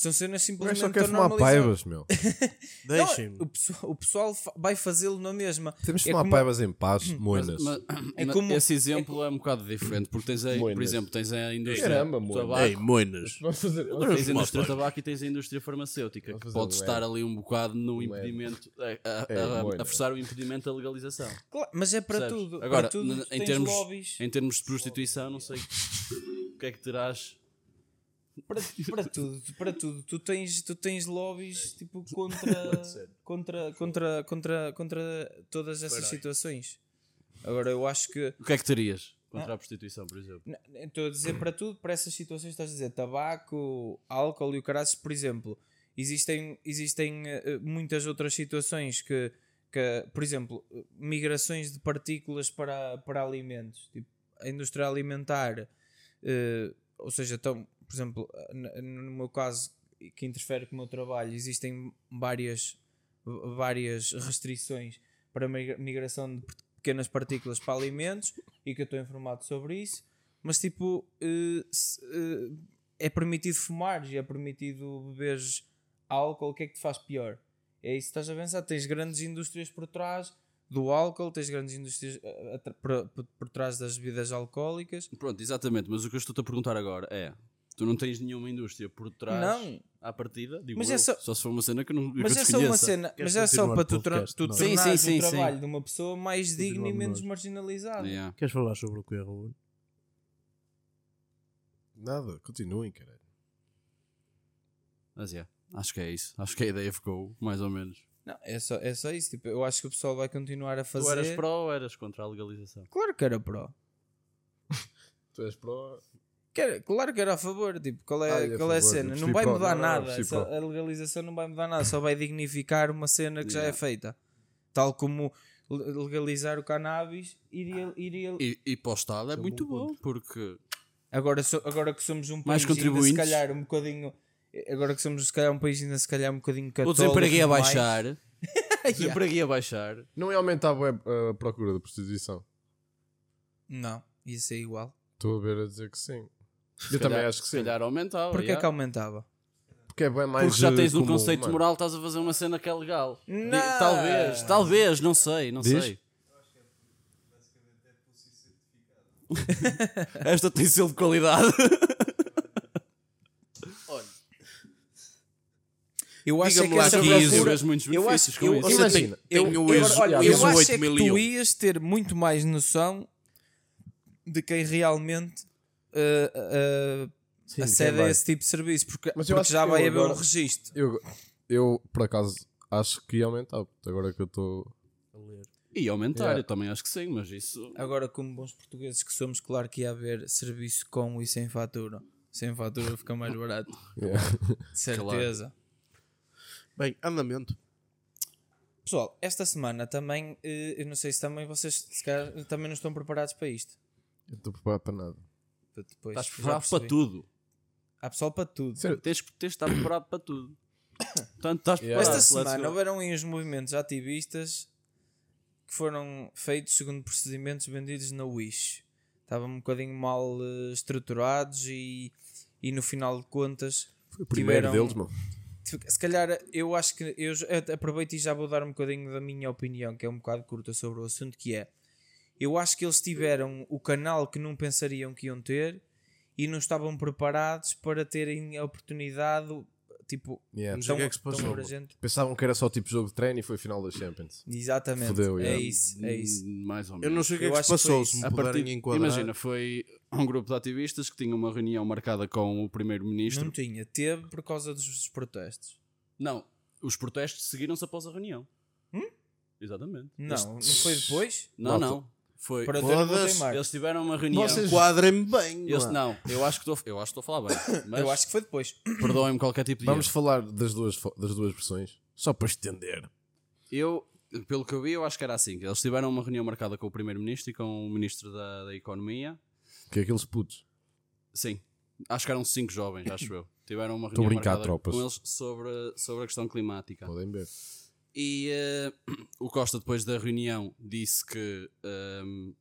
são cenas Mas simplesmente só quer fumar paivas, meu. Deixem-me. o, pessoal, o pessoal vai fazê-lo na mesma. Temos de É fumar como- paivas em paz, Mas, moinas. mas- É mas como- esse exemplo é, um bocado diferente, porque tens aí, por Moinas. exemplo, tens a indústria Caramba, do moinas. tabaco, Ei, moinas. Fazer. tens a indústria do tabaco e tens a indústria farmacêutica, que pode estar é. ali um bocado no é. impedimento, a, a- É, a- forçar o impedimento da legalização. Claro, mas é para Percebes? tudo. Agora, para tudo em termos, lobbies. em termos de prostituição, não sei o que é que terás. Para, para tudo, para tudo. Tu tens, tu tens lobbies tipo contra, contra, contra, contra, contra todas essas situações. Agora eu acho que O que é que terias Ah. contra a prostituição, por exemplo? Não, Estou a dizer para tudo, para essas situações estás a dizer tabaco, álcool e o caraças, por exemplo, existem, existem eh, muitas outras situações que, que, por exemplo, migrações de partículas para, para alimentos, tipo, a indústria alimentar, eh, ou seja, então, por exemplo, no meu caso, que interfere com o meu trabalho, existem várias, várias restrições para a migra- migração de pequenas partículas para alimentos e que eu estou informado sobre isso, mas tipo eh, eh, é permitido fumar e é permitido beberes álcool, o que é que te faz pior? É isso que estás a pensar, tens grandes indústrias por trás do álcool, tens grandes indústrias eh, por- por trás das bebidas alcoólicas. Pronto, exatamente, mas o que eu estou-te a perguntar agora é: tu não tens nenhuma indústria por trás Não. à partida? Digo Mas eu, é só- só se for uma cena que eu não que Mas eu é só uma cena, mas é só para tu, tra tu Não. Sim, tornares sim, sim, o sim. trabalho de uma pessoa mais digna e menos nós. marginalizada. Yeah. Queres falar sobre o que é Ruben? Nada, continuem, caralho. Mas é, acho que é isso. Acho que a ideia ficou mais ou menos. Não, é só, é só isso. Tipo, eu acho que o pessoal vai continuar a fazer. Tu eras pró ou eras contra a legalização? Claro que era pró. Tu és pró. Que era- claro que era a favor. Tipo, qual é, Ah, e a qual é a favor, cena? eu Não vai mudar Não, nada. pró. a legalização não vai mudar nada. Só vai dignificar uma cena que já é feita. Tal como le- legalizar o cannabis iria. iria... E, e para o Estado é um muito bom bom, porque Agora, so- agora que somos um Mais país ainda se contribuintes. calhar um bocadinho. Agora que somos se calhar um país ainda se calhar um bocadinho o católico. desemprego ia demais. baixar. O desemprego ia baixar. Não ia aumentar bué, a procura da prostituição. Não, ia ser igual. Estou a ver a dizer que sim. Se Eu também acho que Se sim. calhar aumentava. Porquê yeah. que aumentava? Porque é bem mais. Porque já tens um comum, conceito mano. moral, estás a fazer uma cena que é legal. Não. Talvez, talvez, não sei, não Diz? sei. Esta tem selo de qualidade. Eu acho é que essa que Aqui isso- procura- muitos eu acho, com eu, isso. eu, Imagina, eu, tenho eu, ISO- olha, eu acho 8 é que tu ias ter muito mais noção de quem realmente uh, uh, Sim, de acede quem a esse tipo de serviço, porque, porque já vai haver um agora- registro. Eu, eu, por acaso, acho que ia aumentar. Agora que eu estou. E aumentar, Yeah. eu também acho que sim, mas isso. Agora, como bons portugueses que somos, claro que ia haver serviço com e sem fatura. Sem fatura fica mais barato, Yeah. de certeza. Bem, andamento. Pessoal, esta semana também, eh, eu não sei se também vocês se calhar, também não estão preparados para isto. Eu estou preparado para nada. Para depois, Estás preparado para tudo. Há pessoal para tudo. Sério, Tens que tens de estar preparado para tudo. Portanto, estás Yeah. preparado. Esta semana houveram aí uns movimentos ativistas que foram feitos segundo procedimentos vendidos na Wish. Estavam um bocadinho mal eh, estruturados e, e no final de contas foi o primeiro tiveram- deles, mano. se calhar eu acho que eu aproveito e já vou dar um bocadinho da minha opinião, que é um bocado curta sobre o assunto, que é eu acho que eles tiveram o canal que não pensariam que iam ter e não estavam preparados para terem a oportunidade, tipo, Yeah. Não sei o que é que se tão passou. abrangente. Pensavam que era só tipo jogo de treino e foi final da Champions. Exatamente. Fodeu, é yeah. isso, é isso. Mais ou Eu menos. não sei o que é Eu que se acho que passou, se me A partir- puderem enquadrar. Imagina, foi um grupo de ativistas que tinha uma reunião marcada com o primeiro-ministro. Não tinha, teve por causa dos protestos. Não, os protestos seguiram-se após a reunião. Hum? Exatamente. Não, não foi depois? Não, Malta. não. Foi. Para mais. Eles tiveram uma reunião. Vocês- Quadrem-me bem. Eles- não, eu acho que estou eu acho que estou a falar bem. Mas Eu acho que foi depois. perdoem-me qualquer tipo de Vamos erro. falar das duas, das duas versões, só para estender. Eu, pelo que eu vi, eu acho que era assim. Eles tiveram uma reunião marcada com o primeiro-ministro e com o ministro da, da Economia. Que é aqueles putos. Sim. Acho que eram cinco jovens, acho eu. Tiveram uma reunião brincar, marcada tropas. com eles sobre, sobre a questão climática. Podem ver. E eh, o Costa, depois da reunião, disse que ehm,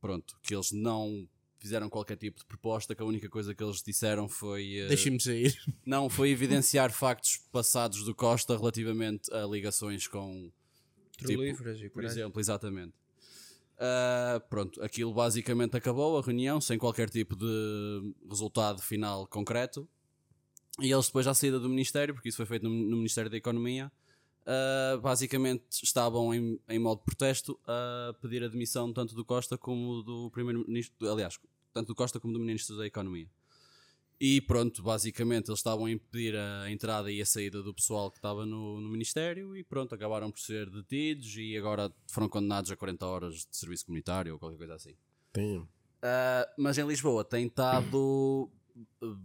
pronto, que eles não fizeram qualquer tipo de proposta, que a única coisa que eles disseram foi eh, Deixem-me sair. não foi evidenciar factos passados do Costa relativamente a ligações com Petrolíferas e por caralho. exemplo, exatamente. Ah, pronto, aquilo basicamente acabou a reunião sem qualquer tipo de resultado final concreto. E eles depois à saída do Ministério, porque isso foi feito no, no Ministério da Economia, ah, basicamente estavam em, em modo de protesto a pedir a demissão tanto do Costa como do Primeiro-Ministro, aliás, tanto do Costa como do Ministro da Economia. E pronto, basicamente eles estavam a impedir a entrada e a saída do pessoal que estava no, no Ministério e pronto, acabaram por ser detidos e agora foram condenados a 40 horas de serviço comunitário ou qualquer coisa assim. Tem. Ah, mas em Lisboa tem estado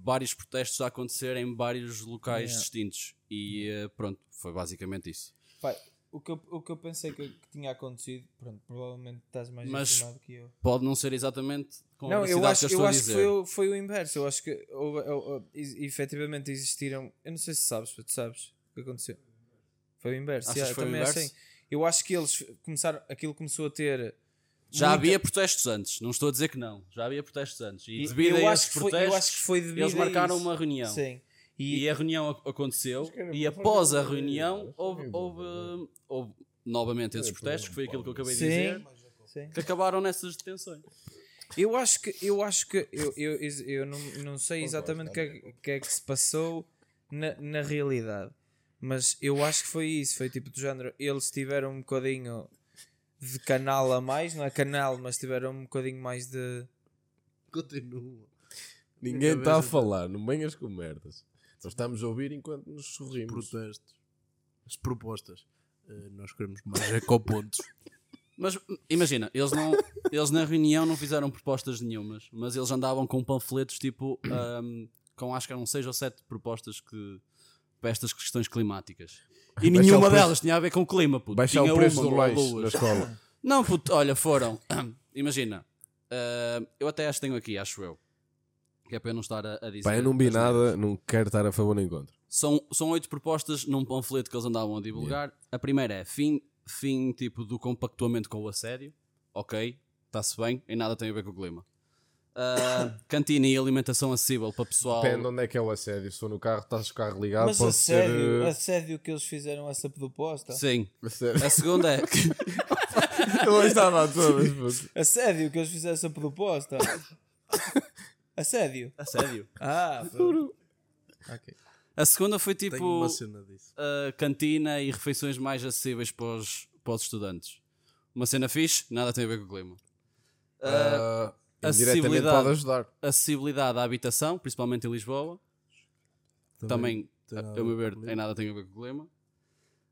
vários protestos a acontecer em vários locais Yeah. distintos e ah, pronto, foi basicamente isso. Pai, o, que eu, o que eu pensei que, que tinha acontecido, pronto, provavelmente estás mais Mas- informado que eu. Pode não ser exatamente com a Não, eu acho, que eu eu acho que foi, o- foi o inverso. Eu acho que houve, houve- ex- efetivamente existiram. Eu não sei se sabes, tu sabes o que aconteceu. Foi o inverso. Yeah, foi o também inverso? assim. Eu acho que eles começaram. Aquilo começou a ter. Já muita- havia protestos antes, não estou a dizer que não. Já havia protestos antes. E E- devido eu a acho esses que foi- eu protestos, acho que foi devido eles a marcaram isso. uma reunião. Sim. E E, a reunião ac- aconteceu, e após a reunião houve, houve, houve novamente esses protestos, que foi aquilo que eu acabei de dizer, sim. que acabaram nessas detenções. Eu acho que eu acho que eu, eu, eu não, não sei exatamente o que, é- que é que se passou na, na realidade, mas eu acho que foi isso. Foi tipo do género. Eles tiveram um bocadinho de canal a mais, não é canal, mas tiveram um bocadinho mais de. Continua. Ninguém está a falar, não venhas com merdas. Nós estamos a ouvir enquanto nos sorrimos. Protestos. As propostas. Eh, nós queremos mais ecopontos. Mas imagina, eles, não, eles na reunião não fizeram propostas nenhumas, mas eles andavam com panfletos tipo ahm, com acho que eram seis ou sete propostas que, para estas questões climáticas. E nenhuma o preço- delas tinha a ver com o clima, puto. Baixar Tinha o preço uma do ou lanche duas. na escola. Não, puto, olha, foram. Imagina, ah, eu até acho que tenho aqui, acho eu. Que é para eu não estar a, a dizer. Pá, eu não vi as nada, não quero estar a favor nem contra. São, são oito propostas num panfleto que eles andavam a divulgar. A primeira é fim, fim tipo do compactuamento com o assédio. Ok, está-se bem, em nada tem a ver com o clima. Ah, cantina e alimentação acessível para pessoal. Depende onde é que é o assédio. Se for no carro, estás o carro ligado, Mas pode ser. sério, eh, a sério que eles fizeram essa proposta? Sim. assédio. A segunda é. Eu estava a todas, puto. A sério que eles fizeram essa proposta? a sério? Assédio. Ah, foi- ok. A segunda foi tipo. A cantina e refeições mais acessíveis para os, para os estudantes. Uma cena fixe, nada tem a ver com o clima. Indiretamente acessibilidade. pode ajudar. acessibilidade à habitação, principalmente em Lisboa. Também, tem a, meu ver em nada tem a ver com o clima.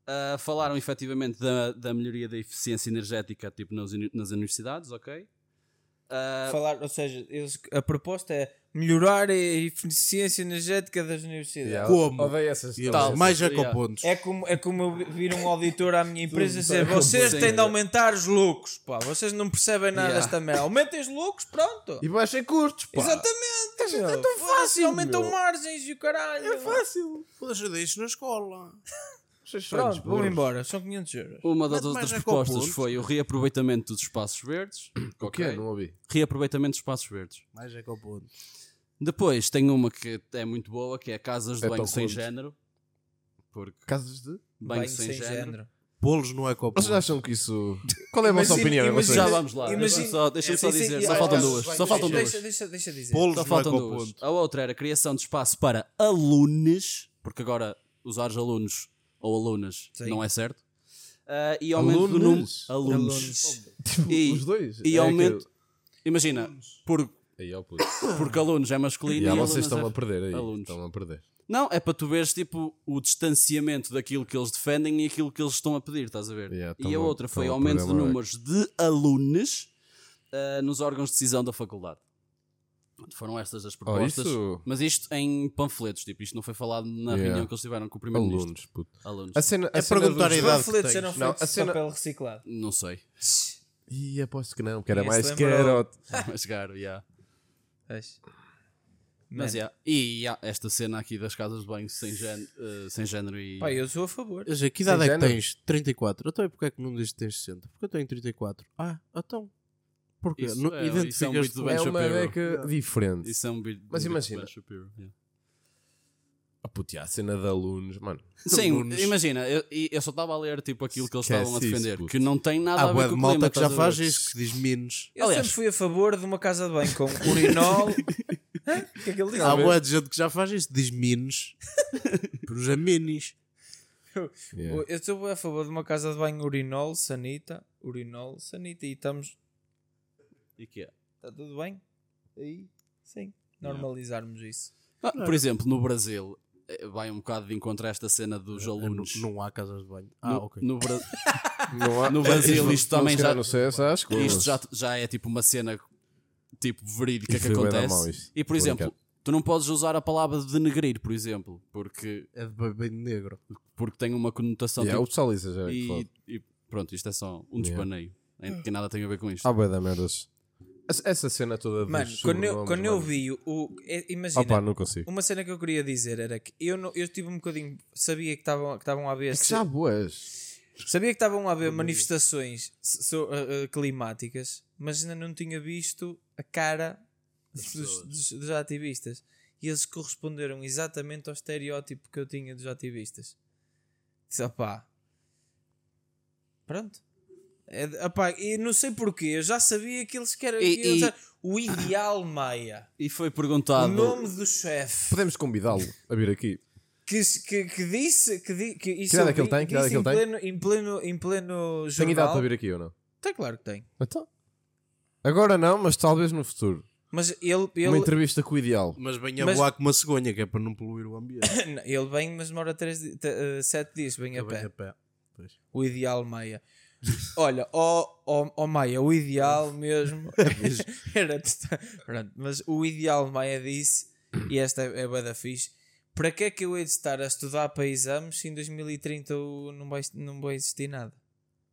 Ah, falaram efetivamente da, da melhoria da eficiência energética tipo nas, nas universidades, ok? Ah, Falar, ou seja, eles- a proposta é melhorar a eficiência energética das universidades. Yeah, Como? Odeio essas Tal. mais Yeah. ecopontos. É como, é como eu vir um auditor à minha empresa e dizer: vocês têm de aumentar os lucros. Pá, vocês não percebem nada Yeah. desta merda. Aumentem os lucros, pronto. E baixem custos, pá. Exatamente. meu. é tão fácil, Aumentam meu. margens e o caralho. É fácil. Dei isto na escola. Vocês Pronto, vamos embora. São 500 euros. uma das Mete mais outras ecopontos. propostas foi o reaproveitamento dos espaços verdes. O? Não ouvi. Reaproveitamento dos espaços verdes. Mais ecopontos. Depois tem uma que é muito boa, que é casas de É banho tão sem género. Porque Casas de. banho, sem, género. Polos no ecoponto. Vocês acham que isso. Qual é a vossa Imagina- opinião? em relação a Já vamos lá. Imagina- Deixa-me só, deixa só Sim, sim, dizer. e- Só ah, faltam ah, duas. Só faltam deixa, duas. Deixa, deixa, deixa dizer. Polos Só no faltam ecoponto. duas. A outra era a criação de espaço para alunos. porque agora usares alunos ou alunas Sim. não é certo. Ah, e aumento do número. Alunos? Alunos. Alunos. Tipo, E- os dois. E É aumento. Imagina, por, Aí, puto. porque alunos é masculino E e, vocês estão é a perder aí. alunos. Estão a perder. Não, é para tu veres tipo o distanciamento daquilo que eles defendem e aquilo que eles estão a pedir, estás a ver? Yeah, e a outra foi aumento de números de alunos ah, nos órgãos de decisão da faculdade. Foram estas as Oh, propostas. isso. Mas isto em panfletos, tipo, isto não foi falado na Yeah. reunião que eles tiveram com o primeiro-ministro. Alunos, puto. Alunos. A cena, a É cena perguntar dos- a idade. Panfletos que eram feitos de cena- papel reciclado. Não sei. Ih, aposto que não, que era Ninguém mais quero. Mas caro, yeah. Pois. Mas Man. yeah. E yeah, esta cena aqui das casas de banho sem género, eh, sem género e. Pá, eu sou a favor. Que idade Sem é que tens? 34. Então e porque é que não dizes que tens 60? Porque eu tenho 34. Ah, então. Porquê? Isso Não, é- isso é um identificas bit do Ben É uma beca diferente. Isso é um bit- Mas um imagina. Yeah. Ah, puto, yeah, a cena de alunos, mano. Sim, Alunos. imagina, eu, eu só estava a ler tipo aquilo que eles Esquece estavam a isso, defender, puto. que não tem nada Há a ver com o malta clima, que já a faz isso, que diz menos. Eu Aliás- sempre fui a favor de uma casa de banho com urinol. O que é que ele disse? Há bué de gente que já faz isso, diz menos. Por os minis. Yeah. Eu estou a favor de uma casa de banho urinol, sanita, urinol, sanita e estamos. E que é? Está tudo bem? Aí, sim. Normalizarmos isso. Ah, por exemplo, no Brasil, eh, vai um bocado de encontro a esta cena dos Não, alunos. não há casas de banho. Ah, no, ok. no Bra- Não há- No Brasil Isto- também já- Não sei isto já, já é tipo uma cena tipo verídica que da acontece. isto. E por exemplo, tu não podes usar a palavra denegrir, por exemplo, porque, É de bem negro. porque tem uma conotação Yeah, o tipo, pessoal exagera. que e, e pronto, isto é só um Yeah. despaneio. Tem nada tem a ver com isto. Há bué da merdas. Essa- cena toda Mano, quando eu, quando eu vi o. é- imagina, Opa, não consigo. uma cena que eu queria dizer era que eu, não, eu tive um bocadinho. Sabia que estavam que estavam a haver. É que já boas. Sabia que estavam a haver manifestações so- uh, uh, climáticas, mas ainda não tinha visto a cara dos, dos- dos ativistas. E eles corresponderam exatamente ao estereótipo que eu tinha dos ativistas. Disse, opá. Pronto. É, opá, e não sei porquê, eu já sabia que eles querem. E- que eles e- o ideal Maia. E foi O perguntado. nome do chefe. Podemos convidá-lo a vir aqui. Que, que, que disse que, di, que isso Que idade é que ele tem? Que idade é que ele em pleno, em pleno, em pleno Tem idade jornal. para vir aqui ou não? Tem, claro que tem. Então. Agora não, mas talvez no futuro. Mas ele, ele, Uma entrevista com o ideal. Mas vem a Mas- voar com uma cegonha, que é para não poluir o ambiente. Ele vem, mas demora 3, 7 dias, vem a pé. a pé. Pois. O ideal Maia. Olha, ó ó- ó Maia, o ideal mesmo era. Pronto, mas o ideal Maia disse, e esta é, é bué da fixe, para que é que eu hei de estar a estudar para exames se em 2030 o- não vai, não vai existir nada?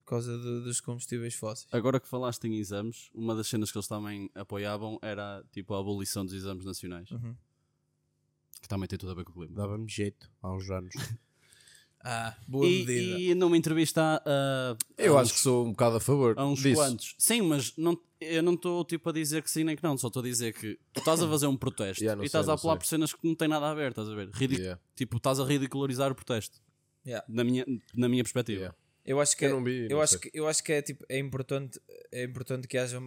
Por causa do- dos combustíveis fósseis. Agora que falaste em exames, uma das cenas que eles também apoiavam era tipo a abolição dos exames nacionais. Uhum. Que também tem tudo a ver com o clima. Dava-me jeito há uns anos. Ah, boa medida. E, e numa entrevista a, Eu a acho que sou um bocado a favor a uns disso. quantos. Sim, mas não, eu não estou tipo a dizer que sim nem que não, só estou a dizer que tu estás a fazer um protesto Yeah, e estás sei, a apelar por cenas que não têm nada a ver, estás a ver? Ridic- Yeah. Tipo, estás a ridicularizar o protesto. Yeah. Na, minha, na minha perspectiva. Yeah. Eu acho que Eu é- vi, eu acho sei. que eu acho que é tipo é importante é importante que haja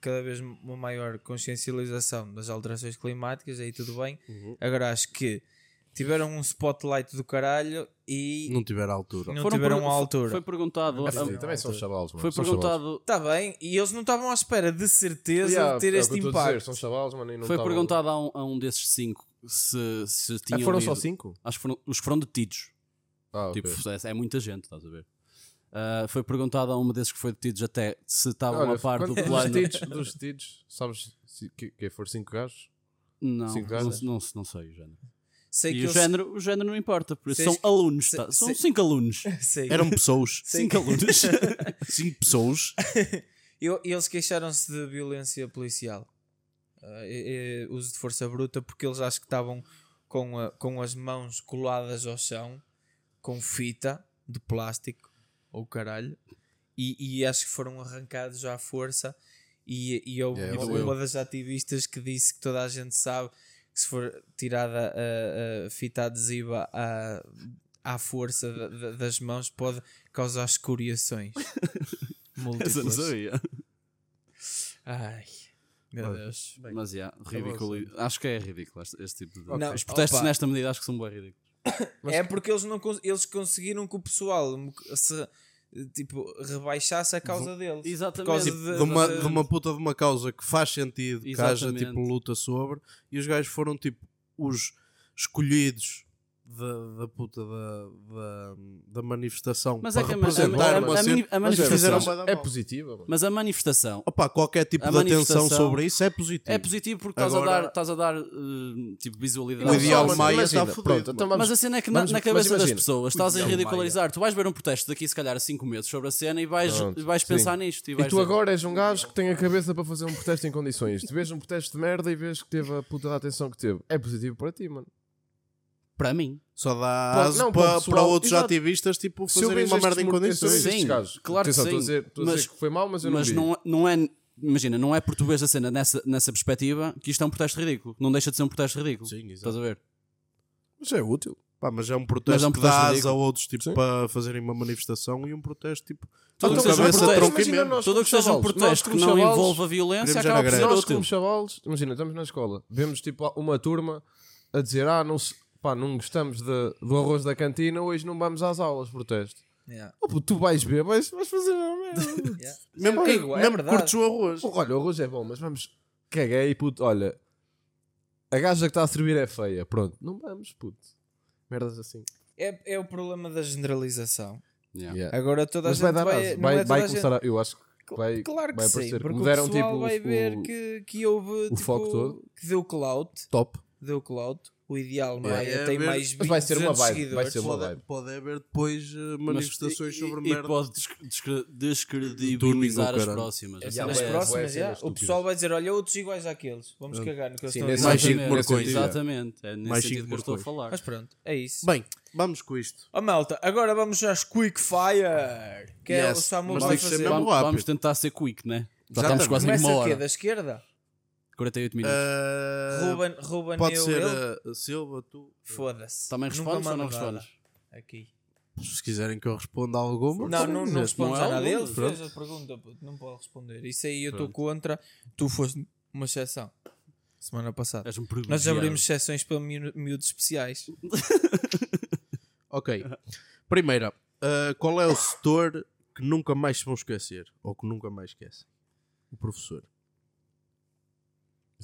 cada vez uma maior consciencialização das alterações climáticas aí tudo bem. Uhum. Agora acho que tiveram um spotlight do caralho e Não tiver altura. não Foram tiveram per- a altura. Foi perguntado. É a- também são chavalos, mano. foi são perguntado. Está bem, e eles não estavam à espera de certeza Yeah, de ter é este a dizer, impacto. São chavalos, mano, e não Foi estavam- perguntado a um, a um desses cinco se, se Ah, tinham. foram só cinco? Acho que foram os que foram detidos. Ah. Tipo, é, é muita gente, estás a ver? Ah, foi perguntado a uma desses que foi detidos até se estavam Olha, a par do plano. detidos, dos detidos, sabes se, que, que for cinco gajos? Não, Cinco não, gajos? não, não sei género. Sei E que o eles género, o género não importa, por isso são alunos, se- tá? são se- cinco alunos. sei. Eram pessoas. Cinco alunos. Cinco pessoas. Eu- eles queixaram-se de violência policial, Ah, e- e uso de força bruta, porque eles acho que estavam com, a- com as mãos coladas ao chão, com fita de plástico, ou caralho, e, e acho que foram arrancados à força. E, e houve Yeah, uma, uma das ativistas que disse que toda a gente sabe que se for tirada a, a fita adesiva à, à força da- da- das mãos pode causar escoriações. Essa não múltiplas. sabia. Ai, meu Deus. Mas, yeah, ridículo. Acho que é ridículo este, este tipo de. Não, Os protestos opa. nesta medida acho que são bem ridículos. é porque eles, não, cons- eles conseguiram que o pessoal se, tipo, rebaixasse a causa deles. Por Exatamente. causa Tipo, de, de, uma, de- uma puta de uma causa que faz sentido que haja Exatamente. tipo luta sobre e os gajos foram tipo os escolhidos da, da puta da, da, da manifestação Mas para é que a- representar a- uma a- a cena. a Mas manifestação- é positiva, mano. Mas a manifestação Opa, qualquer tipo A de atenção sobre isso é positivo. é positivo porque estás Agora- a dar, estás a dar eh, tipo, visualidade. O ideal mas Maia está Pronto, então vamos, Mas a cena é que na, vamos- na mas cabeça das imagina, pessoas estás a ridicularizar. Tu vais ver um protesto daqui, se calhar, a 5 meses sobre a cena e vais, Pronto, vais sim. pensar nisto. E, E tu agora és um gajo que tem a cabeça para fazer um protesto em condições. Tu vês um protesto de merda e vês que teve a puta da atenção que teve. É positivo para ti, mano. Para mim. Só dá não, para, para pessoal- outros exato. ativistas tipo, Se eu fazerem vejo uma merda em vejo condições. estes Sim, claro que atenção, Estou a sim. dizer, estou a dizer Mas- que foi mal, mas eu não Mas vi. não, não é. Imagina, não é por tu vês a cena nessa, nessa perspectiva que isto é um protesto ridículo. Não deixa de ser um protesto ridículo. Sim, exato. Estás a ver? Mas é útil. Pá, mas é um Mas protesto é um que protesto dá asa a ridículo. outros tipo, Sim. para fazerem uma manifestação e um protesto tipo Tudo o que seja um cabeça, protesto. tronco e Imagina membro. nós Tudo o como que seja um chavalos, protesto nós que como não chavalos, envolva violência queremos acaba por ser. Nós como chavalos, imagina, estamos na escola, vemos tipo uma turma a dizer, ah, não, se- pá, não gostamos de- do arroz da cantina, hoje não vamos às aulas, protesto. Yeah. Oh, puto, tu vais ver, vais, vais fazer merda. Yeah. Mesmo É que, igual, é mesmo verdade. curtes o arroz. Pô, olha, o arroz é bom, mas vamos. Caguei, puto. Olha, a gaja que está a servir é feia. Pronto, não vamos, puto. Merdas assim. É, é o problema da generalização. Yeah. Yeah. Agora toda a Mas gente vai dar vai, Vai, é vai a gente- começar a. Eu acho que vai. Claro que vai sim, aparecer. porque Como o deram, pessoal tipo, vai o- ver que, que houve tipo, foco todo. que deu clout, Top. deu clout. O ideal Maia é tem ver- mais Mas vai ser uma 200 vibe, seguidores. vai ser uma Pode, vibe. pode haver depois eh, manifestações Mas- sobre e, merda. E pode descredibilizar as próximas. É nas é bué- próximas, cenas o pessoal vai dizer: Olha, outros iguais àqueles. Vamos cagar no que eles estão a dizer. Mais Exatamente. É nesse Mais sentido que eu estou a falar. Mas pronto, é isso. Bem, vamos com isto. Ó malta, agora vamos às Quick Fire. Que é o Yes, Samuel vai tem fazer. Vamos, tentar ser quick, né? Já estamos quase em Começa uma o quê? hora. Da esquerda? 48 minutos. Eh, Ruben, Ruben pode eu, ser ele? a Silva, tu. Foda-se. Também Nunca respondes ou não nada respondes? Aqui. Se quiserem que eu responda a alguma. Não, não, não respondes Não é a nada. Ele algum, fez a pergunta, não pode responder. Isso aí eu estou contra. Tu foste uma exceção. Semana passada. És um Nós abrimos exceções para miú- miúdos especiais. Ok. Primeira, eh, qual é o setor que nunca mais se vão esquecer? Ou que nunca mais esquecem? O professor.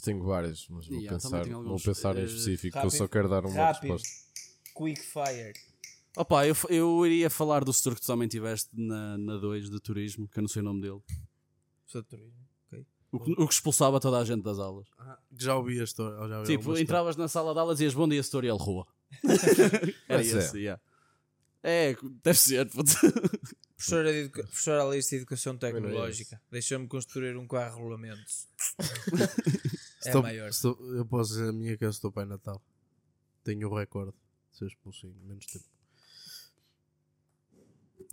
Eu tenho várias, mas vou Yeah, também pensar, tenho vou alguns, pensar em eh, específico. eu rápido, só quero dar uma rápido. resposta. Quick Fire. Opa, eu, eu iria falar do setor que tu também tiveste na 2 de turismo, que eu não sei o nome dele. Sou de turismo. Ok. O que, o que expulsava toda a gente das aulas. Já ouvi a história. já ouvi Tipo, entravas na sala de aulas e dizias bom dia, setor, e ele rua. Era Mas é. esse, yeah. É, deve ser. puto. Professora, de educa... Professora Alice de Educação Tecnológica. Deixou-me construir um carro a é Estou- maior. estou- eu posso dizer a minha que eu estou Pai Natal. Tenho o recorde de ser expulso em menos tempo.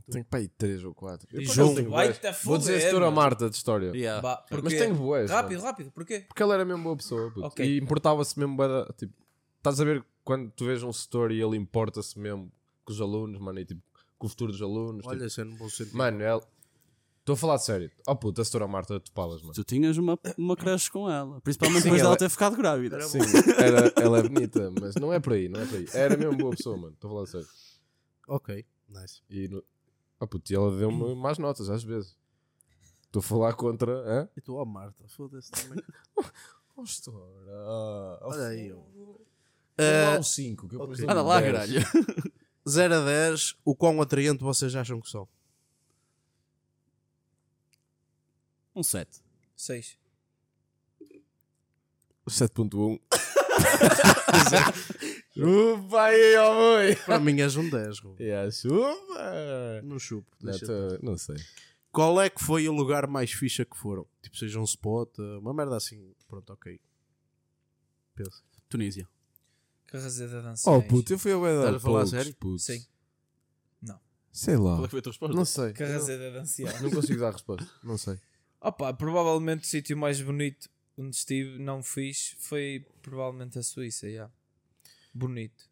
Tenho para aí 3 ou 4. E João, vai-te a Vou dizer a setora mano. Marta de história. Yeah. Bah, Mas tenho boas. Rápido, rápido. Porquê? Porque ela era mesmo boa pessoa. puto. Ok. E importava-se mesmo. Tipo, estás a ver quando tu vês um setor e ele importa-se mesmo com os alunos, mano, e tipo, com o futuro dos alunos. Olha, tipo, isso é bom sentido. mano, ela. Estou a falar de sério. Oh puta, a setora Marta, tu palas, mano. Tu tinhas uma, uma crush com ela. Principalmente Sim, depois ela- dela ter ficado grávida. Sim, era, ela é bonita, mas não é por aí, não é por aí. Era mesmo boa pessoa, mano. Estou a falar de sério. Ok, nice. E, no... oh, puto, e ela deu-me mais notas às vezes. Estou a falar contra. Hã? E tu, ó Marta, foda-se também. Oh, setora. Oh, Olha aí, ó. Eh, um 5 que eu ok. pus um Anda lá, 10. caralho. 0 a 10, o quão atraente vocês acham que são? Um 7. 6. 7.1 Chupa aí, ó boi Para mim és um 10, Ruben. Yeah, chupa Não chupo. não, deixa tô- não sei Qual é que foi o lugar mais ficha que foram? Tipo, seja um spot, uma merda assim. Pronto, ok. Pensa. Tunísia. Carrazeda de Oh puto, eu fui a Estás a falar poucos, sério? puto. Sim. Sei lá Qual é que foi a tua resposta? Não sei Carrazeda anciães. Não consigo dar resposta Não sei Opa, provavelmente o sítio mais bonito onde estive, não fiz, foi provavelmente a Suíça, já. Bonito.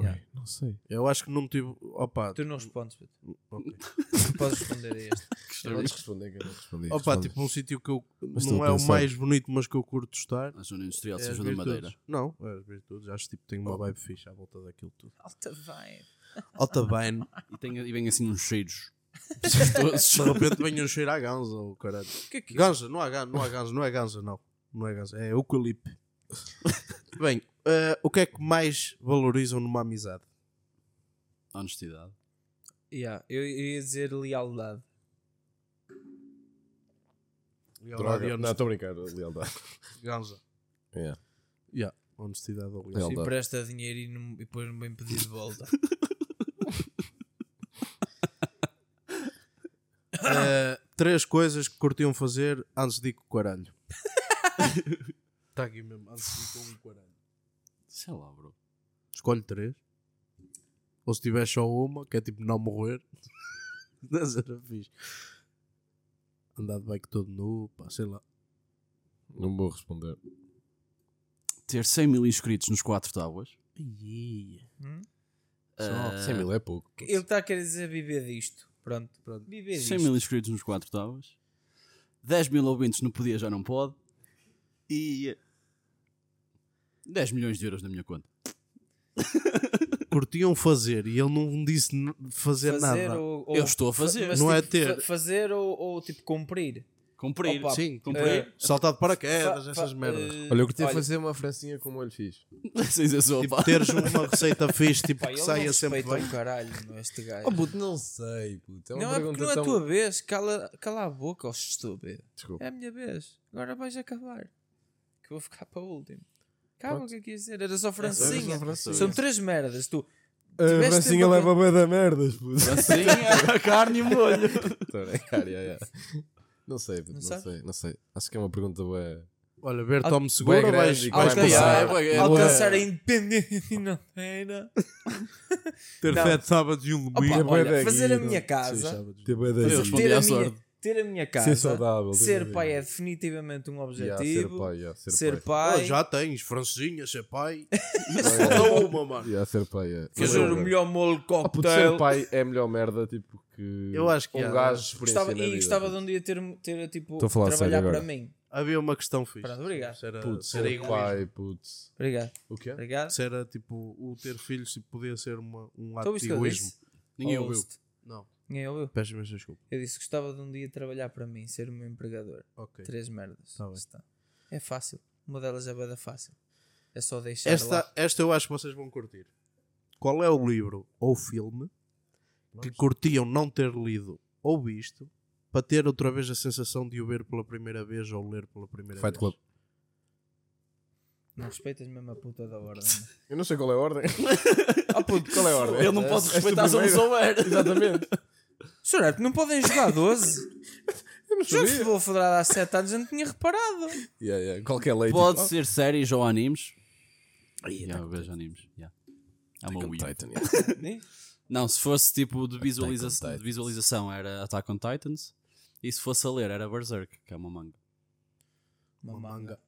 Yeah. Ui, Não sei. Eu acho que não tive. Opa, Tu não respondes, Pedro. ok. Tu podes responder a este. Podes responder que eu não respondi. Opa, Respondes. tipo um sítio que eu Mas não é o mais bonito, mas que eu curto estar. A zona industrial de É São as João da virtudes. Madeira. Não, é as virtudes. Acho que tipo, tem uma vibe fixe à volta daquilo tudo. Alta vibe. Alta bem. E, tem, e vem assim uns cheiros. De repente vem um cheiro à ganza, ou caralho. O que é que é? Ganza, não há ganza, não há ganza, não é ganza, não. Não é ganza, é eucalipto. Bem, eh, o que é que mais valorizam numa amizade? Honestidade. Yeah, eu, eu ia dizer lealdade. Lealdade e Droga. Não, estou a brincar. Lealdade. Ganza. Yeah. Yeah. Honestidade ou Lealdade. Se empresta dinheiro e, não, e depois não vem pedir de volta. Eh, três coisas que curtiam fazer antes de ir com o caralho. Está aqui mesmo, antes de ir com o caralho. Sei lá, bro. Escolhe três. Ou se tiver só uma, que é tipo não morrer. Não era fixe. Andar de bike todo nu, pá, sei lá. Não vou responder. Ter 100 mil inscritos nos 4 tábuas. Ia. Hum? Só Ah, 100 mil é pouco. Ele está a querer dizer viver disto. Pronto, pronto. Viver 100 disto. mil inscritos nos 4 tábuas. 10 mil ouvintes no Podia Já Não Pode. E 10 milhões de euros na minha conta. Curtiam fazer e ele não disse fazer, fazer nada. ou, ou- Eu estou a fazer. mas Não é tipo, ter. fa- Fazer ou, ou tipo cumprir. Cumprir. Opa, Sim, Cumprir. eh, Saltar de paraquedas, Fa- essas fa- merdas. eh, Olha, eu olha, fazer uma francinha como eu lhe fiz. Sem dizer sopa. Tipo, teres uma receita fixe, tipo, pá, que ele saia sempre bem. o caralho, não é este gajo. Oh, puto, não sei, puto. É uma não é não é a tão... tua vez. Cala, cala a boca, ó estúpido. Desculpa. É a minha vez. Agora vais acabar. Que eu vou ficar para o último. Calma, o que é que ia dizer? Era só Era francinha. só francinha. São três merdas. Tu A tiveste francinha leva bem da merdas, puto. Assim, a carne e o molho. Tô a brincar, yeah, yeah. Não sei, Não não, sei, não sei. Acho que é uma pergunta boa. Olha, ver Al- Tom Segura vais, e vais passar. é, é, alcançar é. a independência financeira. Ter Não. sete sábados e um domingo. fazer a minha casa. Ter ter a, minha, sorte. ter a minha Ser casa, saudável. ser pai é definitivamente um Yeah, objetivo. ser pai, yeah, ser, ser pai. pai. Oh, já tens, Francinha, ser pai. Uma, mano. yeah, ser pai, yeah. Fazer o melhor molho Ah, cocktail. ser pai é a melhor merda, tipo, que Eu acho que um gajo de experiência Gostava, na e gostava de um dia ter, ter tipo, Estou a falar trabalhar sério para agora. mim. Havia uma questão fixe. Pronto, obrigado. Se era, Puto, se era ser egoísmo. pai, puto. Obrigado. O quê? Obrigado. Se era tipo o ter filhos se podia ser uma, um ato de ouviste o que eu egoísmo. disse? Ninguém Ou ouviu. ouviste? Não, Ninguém ouviu? peço imensa desculpa. Eu disse que gostava de um dia trabalhar para mim, ser o meu empregador. Ok. Três merdas. Tá bem. Está. É fácil. Uma delas é bada fácil. É só deixar Esta, lá. esta eu acho que vocês vão curtir. Qual é o livro ou filme que curtiam não ter lido ou visto para ter outra vez a sensação de o ver pela primeira vez ou ler pela primeira Fight vez? Club. Não respeitas mesmo a puta da ordem. Eu não sei qual é a ordem. Ah, puto, Qual é a ordem? Ele não És tu respeitar se eu não souber. Exatamente. Senhor, não podem jogar 12. Eu não Jogo de futebol federado há 7 anos eu não tinha reparado. Yeah, yeah. Qualquer lei. Pode tipo, ser séries ou animes. Yeah, tá eu vejo animes. Yeah. I'm a. Titan, yeah. Não, se fosse tipo de, visualiza de visualização era Attack on Titans. E se fosse a ler era Berserk, que é uma manga. Uma manga.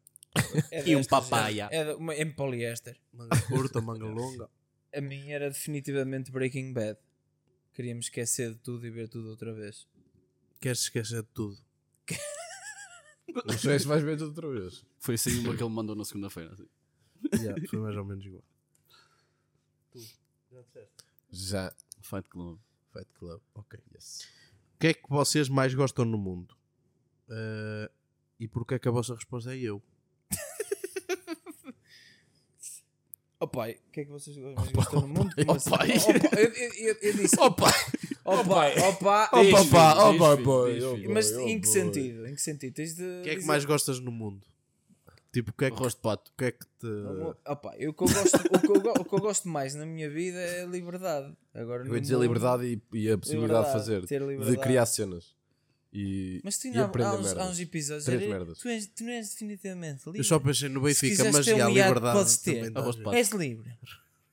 É E um papaya. É, é uma, em poliéster. Manga curta, manga longa. A minha era definitivamente Breaking Bad. Queríamos esquecer de tudo e ver tudo outra vez. Queres esquecer de tudo. Não sei se vais ver tudo outra vez. Foi assim uma que ele mandou na segunda-feira. assim. Yeah, foi mais ou menos igual. Já. Fight Club. Fight Club. Ok. O que é que vocês mais gostam no mundo? Eh, e porquê é que a vossa resposta é eu? Oh pai, o que é que vocês mais gostam no mundo? Oh, assim? pai. Pai, eu, disse. Oh pai! Oh pai, oh pá. Oh, oh, pai, oh, boy, Mas em que sentido? Em que sentido? O que é que mais gostas no mundo? Tipo, o que é que, Arroz de pato. o que, é que te. Opa, eu, o, que eu gosto, o, que eu, go- o que eu gosto mais na minha vida é a liberdade. Agora, Eu ia dizer mundo- liberdade e, e a possibilidade de fazer. ter De liberdade. criar cenas. E, Mas tu e ainda há, aprender há, uns, merdas. há uns episódios. Três era- merdas. Tu, és, tu não és definitivamente livre. Eu só pensei no Benfica, quiseres mas ter um já a iate, liberdade. podes ter. também dá Arroz de jeito. pato. És livre.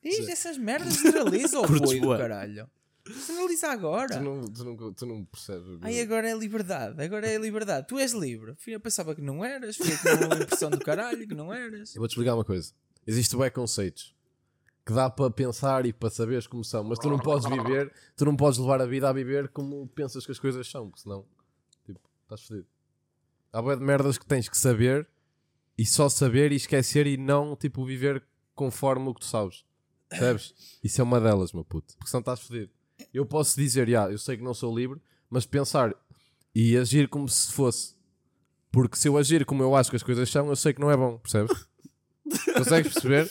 Diz essas merdas, generaliza o Curtes boi do caralho. Generaliza agora. Tu não, tu, não, tu não percebes. Ai, agora é liberdade, agora é liberdade. Tu és livre. Eu pensava que não eras, fiquei com uma impressão do caralho que não eras. Eu vou-te explicar uma coisa. Existem bem conceitos. que dá para pensar e para saberes como são, mas tu não podes viver, tu não podes levar a vida a viver como pensas que as coisas são, porque senão, tipo, estás fodido. Há bué de merdas que tens que saber e só saber e esquecer e não, tipo, viver conforme o que tu sabes. Percebes? Isso é uma delas, meu puto. Porque senão estás fodido. Eu posso dizer, já, eu sei que não sou livre, mas pensar e agir como se fosse. Porque se eu agir como eu acho que as coisas são, eu sei que não é bom, percebes? Consegues perceber?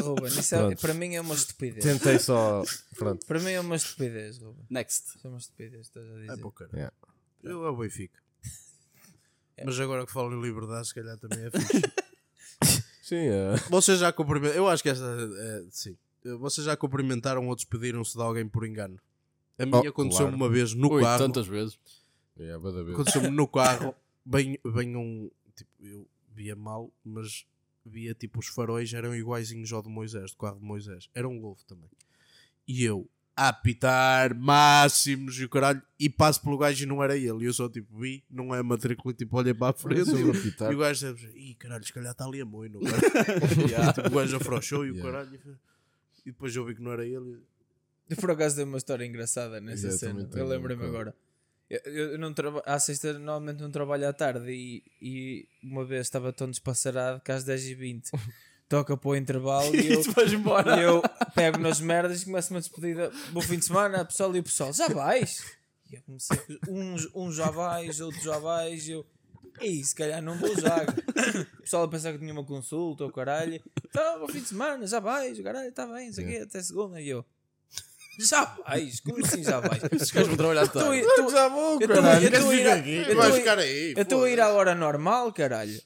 Ruben, isso é- para mim é uma estupidez. Tentei só. Pronto. Para mim é uma estupidez, Ruben. Next. Isso é uma estupidez, estás a dizer. É para o caralho. Yeah. Eu é o Benfica. É. Mas agora que falo em liberdade, se calhar também é fixe. Sim, é. Vocês já cumprimentaram. Eu acho que esta. é, sim. Vocês já cumprimentaram ou despediram-se de alguém por engano? A minha Oh, aconteceu claro. uma vez no Ui, carro. tantas vezes. é. Aconteceu-me no carro. Bem, bem um. Tipo, eu via mal, mas via tipo os faróis eram iguaizinhos ao de Moisés, do carro de Moisés. Era um Golf também. E eu a apitar máximos e o caralho. E passo pelo gajo e não era ele. E eu só tipo vi, não é a matrícula tipo olhei para a frente. E o gajo deve dizer, ih caralho, se calhar está ali a moino. tipo, o gajo afrouxou e o caralho. E depois eu vi que não era ele. Eu, por acaso dei uma história engraçada nessa Eu cena. Eu bocado. agora. Eu, eu- eu não traba... À sexta normalmente não trabalho à tarde e, e uma vez estava tão despassarado que às 10h20 toca para o intervalo e eu, e eu pego nas merdas e começo uma despedida. Bom fim de semana, pessoal, e o pessoal, já vais? E eu comecei, uns, uns já vais, outros já vais, e eu, ei, se calhar não vou já. O pessoal a pensar que tinha uma consulta ou caralho, então, bom fim de semana, já vais, caralho, está bem, isso aqui, até segunda, e eu, já vais? Como assim já vais? Os gajos vão trabalhar Estou tarde. estou- Já vou, caralho. eu estou a ir à hora normal, caralho.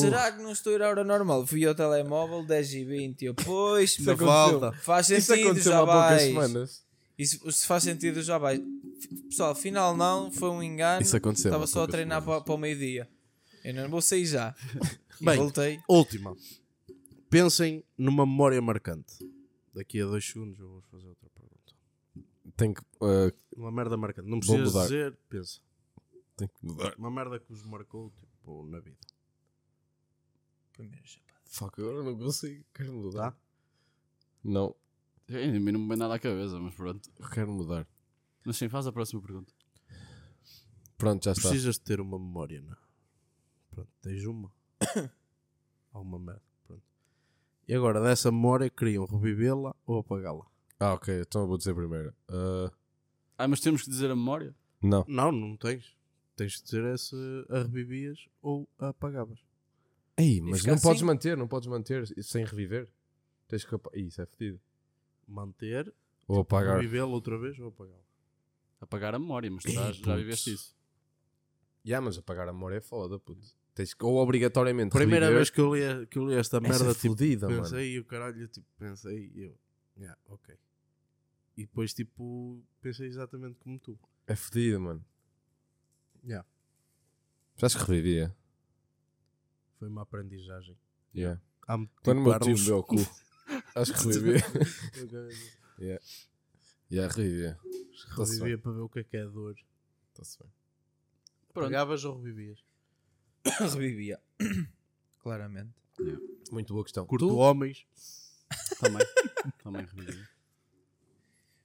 Será que não estou a ir à hora normal? Fui ao telemóvel 10 e 20 eu, pois, aconteceu. falta. faz Isso sentido, aconteceu já há poucas vais. semanas. Isso, se faz sentido, já vais. Pessoal, afinal não, foi um engano. Isso aconteceu Estava só a treinar para, para o meio-dia. Eu não vou sair já. Bem. voltei. Última. Pensem numa memória marcante. Daqui a dois segundos eu vou fazer outra pergunta. Tem que, uh, Uma merda marcante. Não Vou precisas mudar. dizer, pensa. tem que mudar. Uma merda que vos marcou tipo, na vida. Primeiro chapada. Fuck, agora não consigo. Quero mudar. Não, A mim não me vem nada à cabeça, mas pronto. eu quero mudar. Mas sim, faz a próxima pergunta. Pronto, já está. Precisas de ter uma memória, não? é? Pronto, tens uma. Há uma merda. Pronto. E agora, dessa memória, queriam revivê-la ou apagá-la? Ah, ok, então eu vou dizer primeiro. Uh, Ah, mas temos que dizer a memória? não. Não, não tens. Tens de dizer é se a revivias ou a apagavas. Ei, mas não podes assim? manter, não podes manter sem reviver. Tens que apa- Ih, Isso é fedido. Manter, Ou apagar. revivê-la outra vez ou apagá-la. Apagar a memória, mas tu já, já viveste isso. Yeah, mas apagar a memória é foda, puto. Tens que, ou obrigatoriamente Primeira reviver. vez que eu li, que eu li esta Essa merda, é tipo, fodida, mano. pensei e o caralho, tipo, pensei e eu, yeah, ok. E depois, tipo, pensei exatamente como tu. É fedido, mano. Yeah. Já acho que revivia. Foi uma aprendizagem. Yeah. Há muito Quando o meu tipo, tio me deu o cu. acho que revivia. yeah. Yeah, revivia. Revivia para ver o que é que é dor. Está-se bem. Pronto. Pagavas ou revivias? Revivia. Claramente. Muito boa questão. Curto Tu? homens. Também. Também revivi.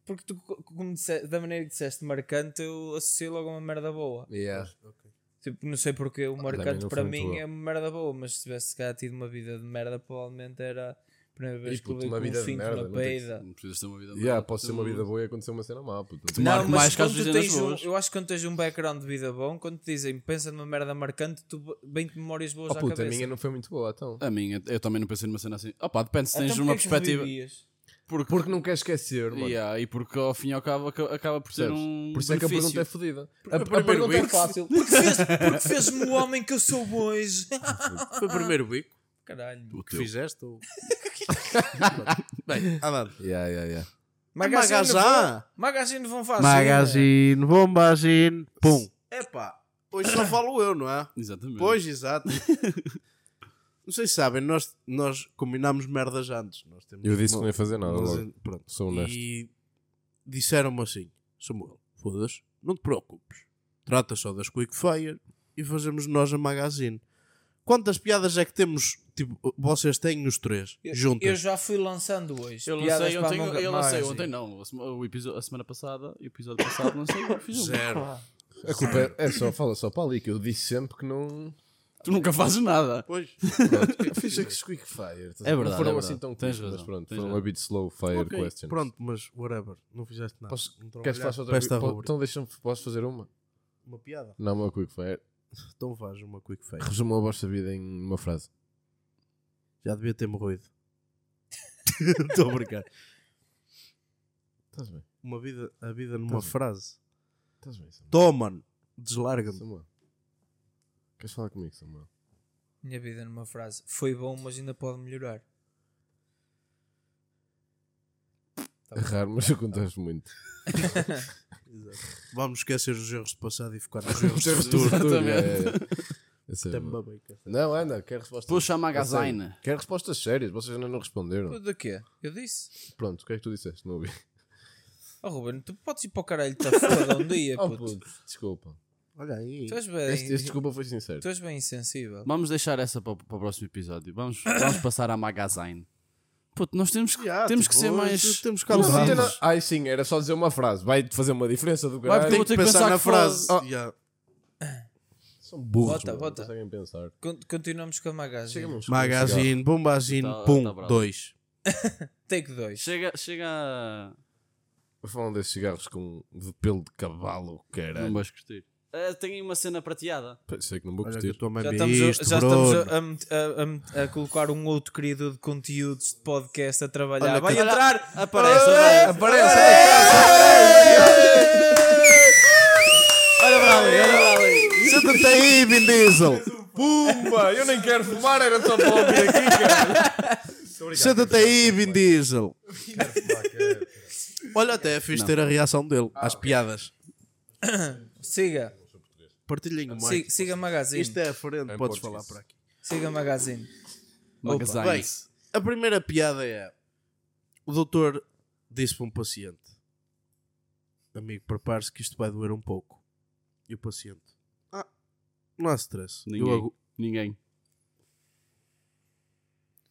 Porque tu, co- como disse- da maneira que disseste marcante, eu associei logo a uma merda boa. Yeah. Ok. Tipo, não sei porque o marcante não para muito mim boa. é uma merda boa, mas se tivesse se calhar tido uma vida de merda, provavelmente era primeira vez E, que puto, levei uma um vida de merda, na não tem que peida. Não precisas ter uma vida Yeah, pode ser uma vida boa e acontecer uma cena má, puto. Marca mas mais que quando tu tens um, boas. eu acho que quando tens um background de vida bom, quando te dizem pensa numa merda marcante, tu bem-te memórias boas Oh à puto, a cabeça. minha não foi muito boa, então. A minha, eu também não pensei numa cena assim. Opa, depende se tens Então uma que perspectiva. Porque, Porque não quer esquecer, mano. Yeah, e porque ao fim e ao cabo aca- acaba por ser um. Por isso é que a pergunta é fodida. A, a primeiro pergunta é week- fácil. Porque fez- porque fez-me o homem que eu sou hoje. Foi o primeiro bico Caralho. O que teu. fizeste? Ou... Bem, andando. Yeah, yeah, yeah. Magazine Magazine. vão- Magazine vão fazer. Magazine, bombagine, pum. Epá, hoje só falo eu, não é? Exatamente. Pois, exato. Não sei se sabem, nós, nós combinámos merdas antes. Nós temos Eu disse que uma- não ia fazer nada. Mas, logo. pronto. Sou honesto. E disseram-me assim: Samuel, foda-se, não te preocupes. Trata só das Quickfire e fazemos nós a magazine. Quantas piadas é que temos, tipo, vocês têm os três, Eu, juntas? eu já fui lançando hoje. Eu lancei para ontem, a longa- eu lancei ontem não. O episódio, a semana passada, o episódio passado lancei fiz um. Zero. A culpa é, é só, fala só para ali, que eu disse sempre que não. Tu nunca fazes nada. Pois. Pronto, fiz aqui quick fire. É verdade, Não foram é assim tão Tens razão, pronto, tens foram razão. a bit slow fire Ok, questions. Pronto, mas whatever. Não fizeste nada. Posso- Não Queres faça outra rubrica. Então deixa-me, posso fazer uma? Uma piada? Não, uma quick fire. Então faz uma quick fire. Resuma a vossa vida em uma frase. Já devia ter morrido. Estou a brincar. Estás bem? Uma vida, a vida numa bem. frase. Estás bem, Samuel? Toma, deslarga-me. Samuel. Queres falar comigo, Samuel? Minha vida numa frase. Foi bom, mas ainda pode melhorar. Tá É raro, mas acontece muito. Vamos esquecer os erros do passado e focar nos erros do Futuro, futuro, é, é. É cara. Não, anda, quer respostas. Puxa a magazine. Quer respostas sérias, vocês ainda não responderam. De quê? Eu disse. Pronto, o que é que tu disseste? Não ouvi. Oh Ruben, tu podes ir para o caralho da foda um dia, Oh, puto. puto, desculpa. Olha aí. Tu és bem, Este, este desculpa foi sincero. tu és bem insensível. Vamos deixar essa para, o- para o próximo episódio. Vamos, vamos passar à magazine. Puto, nós temos, que Já, temos tipo, que ser mais. Temos que Não, não nada- Ai sim, era só dizer uma frase. Vai fazer uma diferença do Vai, caralho. Tem que ter que pensar pensar na que frase. foda- Já. São burros, Bota, bota. não conseguem pensar. Con- Continuamos com a magazine. Magazine, bombazine, Tá- pum, tá bravo. dois. Take 2. Chega, chega a. Falam desses cigarros com de pelo de cavalo, Não caralho. vais curtir. Ah, tem uma cena prateada. Sei que não vou Olha que curtir. tua mãe Já estamos, a, já estamos a, a a- a- a colocar um outro criador de conteúdos de podcast a trabalhar. Olha Vai entrar! Aparece, Ei! aparece. Olha para ali, olha para ali. Senta-te aí, Vin Diesel. Pumba! Eu nem quero fumar, era só para ouvir aqui, cara. Senta-te aí, Vin Diesel. Olha, até é fixe ter a reação dele às piadas. Siga, Partilhem mais. siga, siga a magazine. Isto é a frente, É podes falar para aqui. Siga a magazine. Magazines. A primeira piada é: o doutor disse para um paciente, amigo, prepare-se que isto vai doer um pouco. E o paciente, ah, não há stress. Eu Ninguém. agu- Ninguém.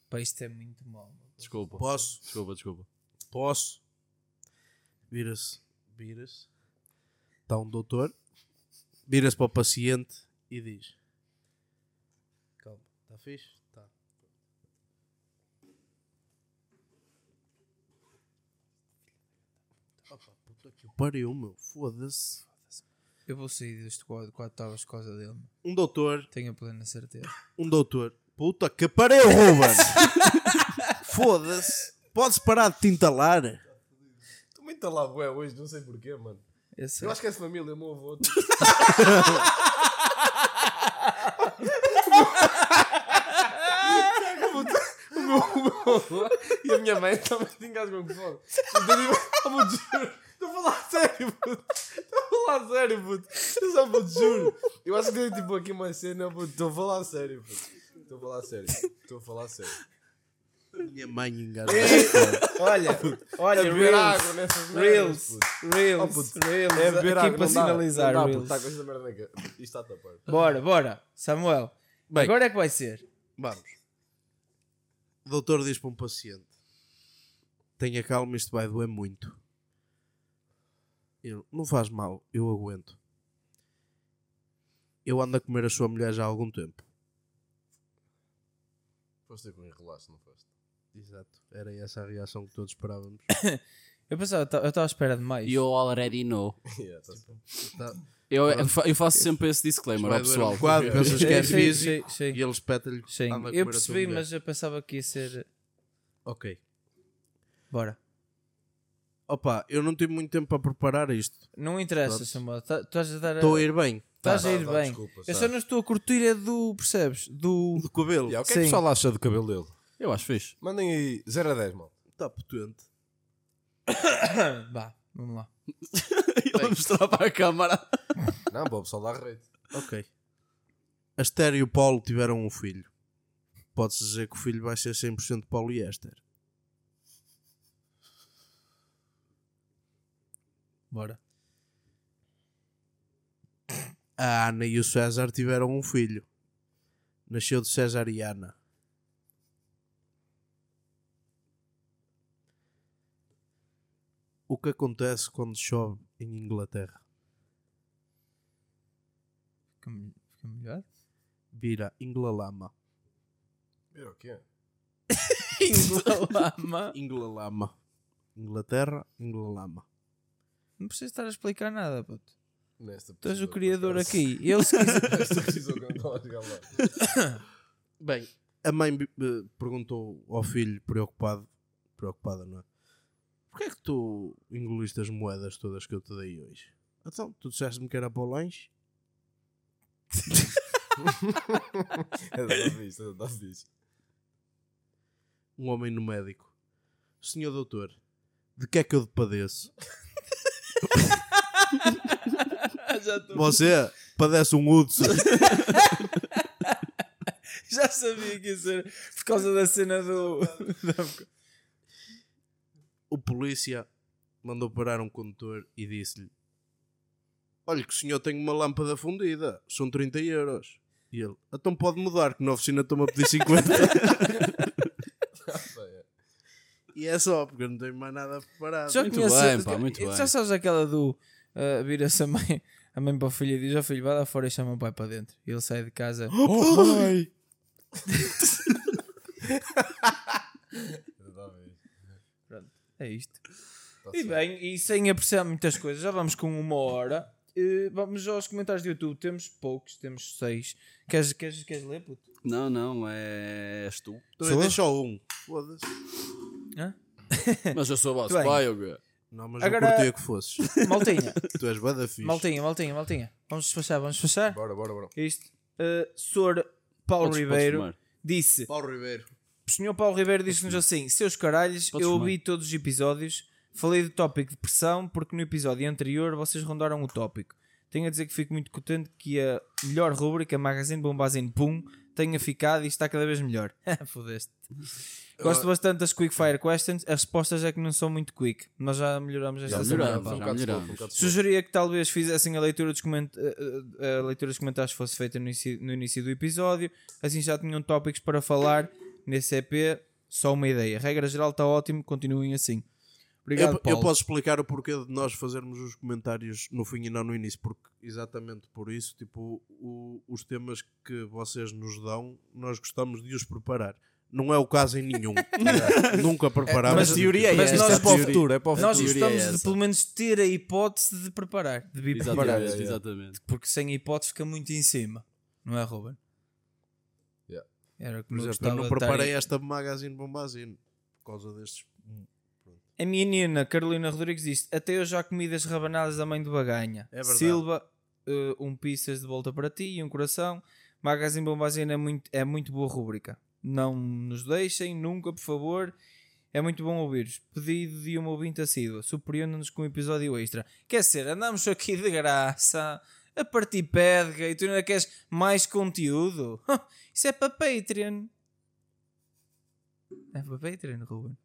Pá, isto é muito mal. Desculpa. Posso? Desculpa, desculpa. Posso? Vira-se, vira-se. Está um doutor, vira-se para o paciente e diz: Calma, está fixe? Está. Opa, puta que pariu, meu, foda-se. Eu vou sair deste quadro quando estavas por causa dele. Um doutor, Tenho a plena certeza. um doutor, puta que pariu, Ruben! foda-se, podes parar de te entalar? Também está lá, bué, hoje, não sei porquê, mano. Esse Eu acho que é de família, meu avô. o, meu, avô e a minha mãe também engasgam com fome. Então, digo, oh, puto, juro. Estou a falar sério, puto. Estou a falar sério, puto. Eu só puto, juro. Eu acho que tem tipo aqui uma cena, puto. Estou a falar sério, puto. Estou a falar sério. Estou a falar sério. Minha mãe engasga. Olha, olha, É beber Reels, água nessas Reels, puto. Reels, Oh, puto. Reels, É beber aqui água, para sinalizar, Não dá, Reels. puto, está com esta merda na cara. Isto está a tapar. Bora, bora, Samuel. Bem. Agora é que vai ser. Vamos. O doutor diz para um paciente: Tenha calma, isto vai doer muito. Ele, não faz mal, eu aguento. Eu ando a comer a sua mulher já há algum tempo. Foste com enrolaste, não foste? Exato. Era essa a reação que todos esperávamos. Eu pensava, eu estava à espera de mais. You already know. Yeah, tá. Tá. Eu, eu fa- eu faço sempre esse disclaimer ao pessoal. quadro, pensas que é Sim, físico sim, sim. e ele espeta-lhe. Sim, anda a comer eu a tua percebi, mulher. mas eu pensava que ia ser. Ok. Bora. Opa, eu não tive muito tempo para preparar isto. Não interessa, Pronto. Samuel. Tá- Tu estás a dar. Estou a ir bem. Estás Tá, a ir tá, bem. desculpa, eu tá. só não estou a curtir é do. Percebes? Do. Do cabelo. Yeah, o que é que o Sim. pessoal acha do cabelo dele? Eu acho fixe. Mandem aí 0 a 10, mal. Está potente. Vá, vamos lá. Ele mostrar para a câmara. Não, o pessoal dar rate. Ok. A Esther e o Paulo tiveram um filho. Pode-se dizer que o filho vai ser 100% poliéster. Bora. A Ana e o César tiveram um filho. Nasceu de cesariana. O que acontece quando chove em Inglaterra? Fica, fica melhor? Vira Inglalama. É o quê? Inglalama. Inglalama. Inglaterra, Inglalama. Não precisa estar a explicar nada, puto. Nesta Tu és o criador aqui. Ele se quiser-. Bem, a mãe eh, perguntou ao filho, preocupado, preocupada, não é? Porquê é que tu engoliste as moedas todas que eu te dei hoje? Então, tu disseste-me que era para o lanche? Fixe. Um homem no médico. Senhor doutor, de que é que eu padeço? já, tô- Você padece um Hudson. já sabia que ia ser por causa da cena do. da- o polícia mandou parar um condutor e disse-lhe: Olha, que o senhor tem uma lâmpada fundida, são 30 euros. E ele: Então pode mudar, que na oficina estou-me a pedir 50. e é só, porque eu não tenho mais nada preparado. Já Muito conheces- bem, pá, muito Já bem. sabes aquela do. Uh, Vira-se a mãe, a mãe para o filho e diz: Ó filho, vai lá fora e chama o pai para dentro. E ele sai de casa. Oh, pai! É isto. Tá E bem, e sem apreciar muitas coisas, já vamos com uma hora. Eh, vamos aos comentários do YouTube. Temos poucos, temos seis. Queres, queres, queres ler, puto? Não, não, é... és tu. Também deixa só um. Foda-se. Hã? Mas eu sou vosso pai, ou quê? Não, mas Agora- não curtia que fosses. Maltinha, tu és bada fixe. maltinha, maltinha, maltinha. Vamos despachar, vamos despachar. Bora, bora, bora. Isto. Uh, Sr. Paulo Podes- Ribeiro disse: Paulo Ribeiro. O senhor Paulo Ribeiro disse-nos assim: Seus caralhos, Podes eu fumar. ouvi todos os episódios, falei do tópico de pressão, porque no episódio anterior vocês rondaram o tópico. Tenho a dizer que fico muito contente que a melhor rúbrica Magazine Bombazine Pum tenha ficado e está cada vez melhor. Fodeste. Gosto bastante das Quick Fire Questions. As respostas é que não são muito quick. Nós já melhoramos esta Já semana. melhoramos, pá. Já melhoramos. Sugeria que talvez fizessem a leitura dos, coment... eh, eh, a leitura dos comentários fosse feita no início do episódio, assim já tinham tópicos para falar nesse EP. Só uma ideia. Regra geral está ótimo, continuem assim. Obrigado, Eu, eu Paulo. posso explicar o porquê de nós fazermos os comentários no fim e não no início, porque exatamente por isso, tipo, o- os temas que vocês nos dão, nós gostamos de os preparar. Não é o caso em nenhum. Nunca preparámos. mas a teoria é mas nós é para o futuro, é para o Nós futuro. é gostamos de essa. pelo menos ter a hipótese de preparar, de vir preparar. Exatamente. Porque sem a hipótese fica muito em cima, não é, Ruben? Era Por como eu exemplo, eu gostava não estar preparei esta magazine bombazine por causa destes. A minha nina Carolina Rodrigues disse: Até eu já comi das rabanadas da mãe de Baganha. É verdade. Silva, eh, um pizzas de volta para ti e um coração. Magazine Bombazine é muito, é muito boa rúbrica. Não nos deixem nunca, por favor. É muito bom ouvir-vos. Pedido de uma ouvinte assídua. Surpreenda-nos com um episódio extra. Quer ser, andamos aqui de graça a partir pedga e tu ainda queres mais conteúdo? Isso é para Patreon. É para Patreon, Ruben.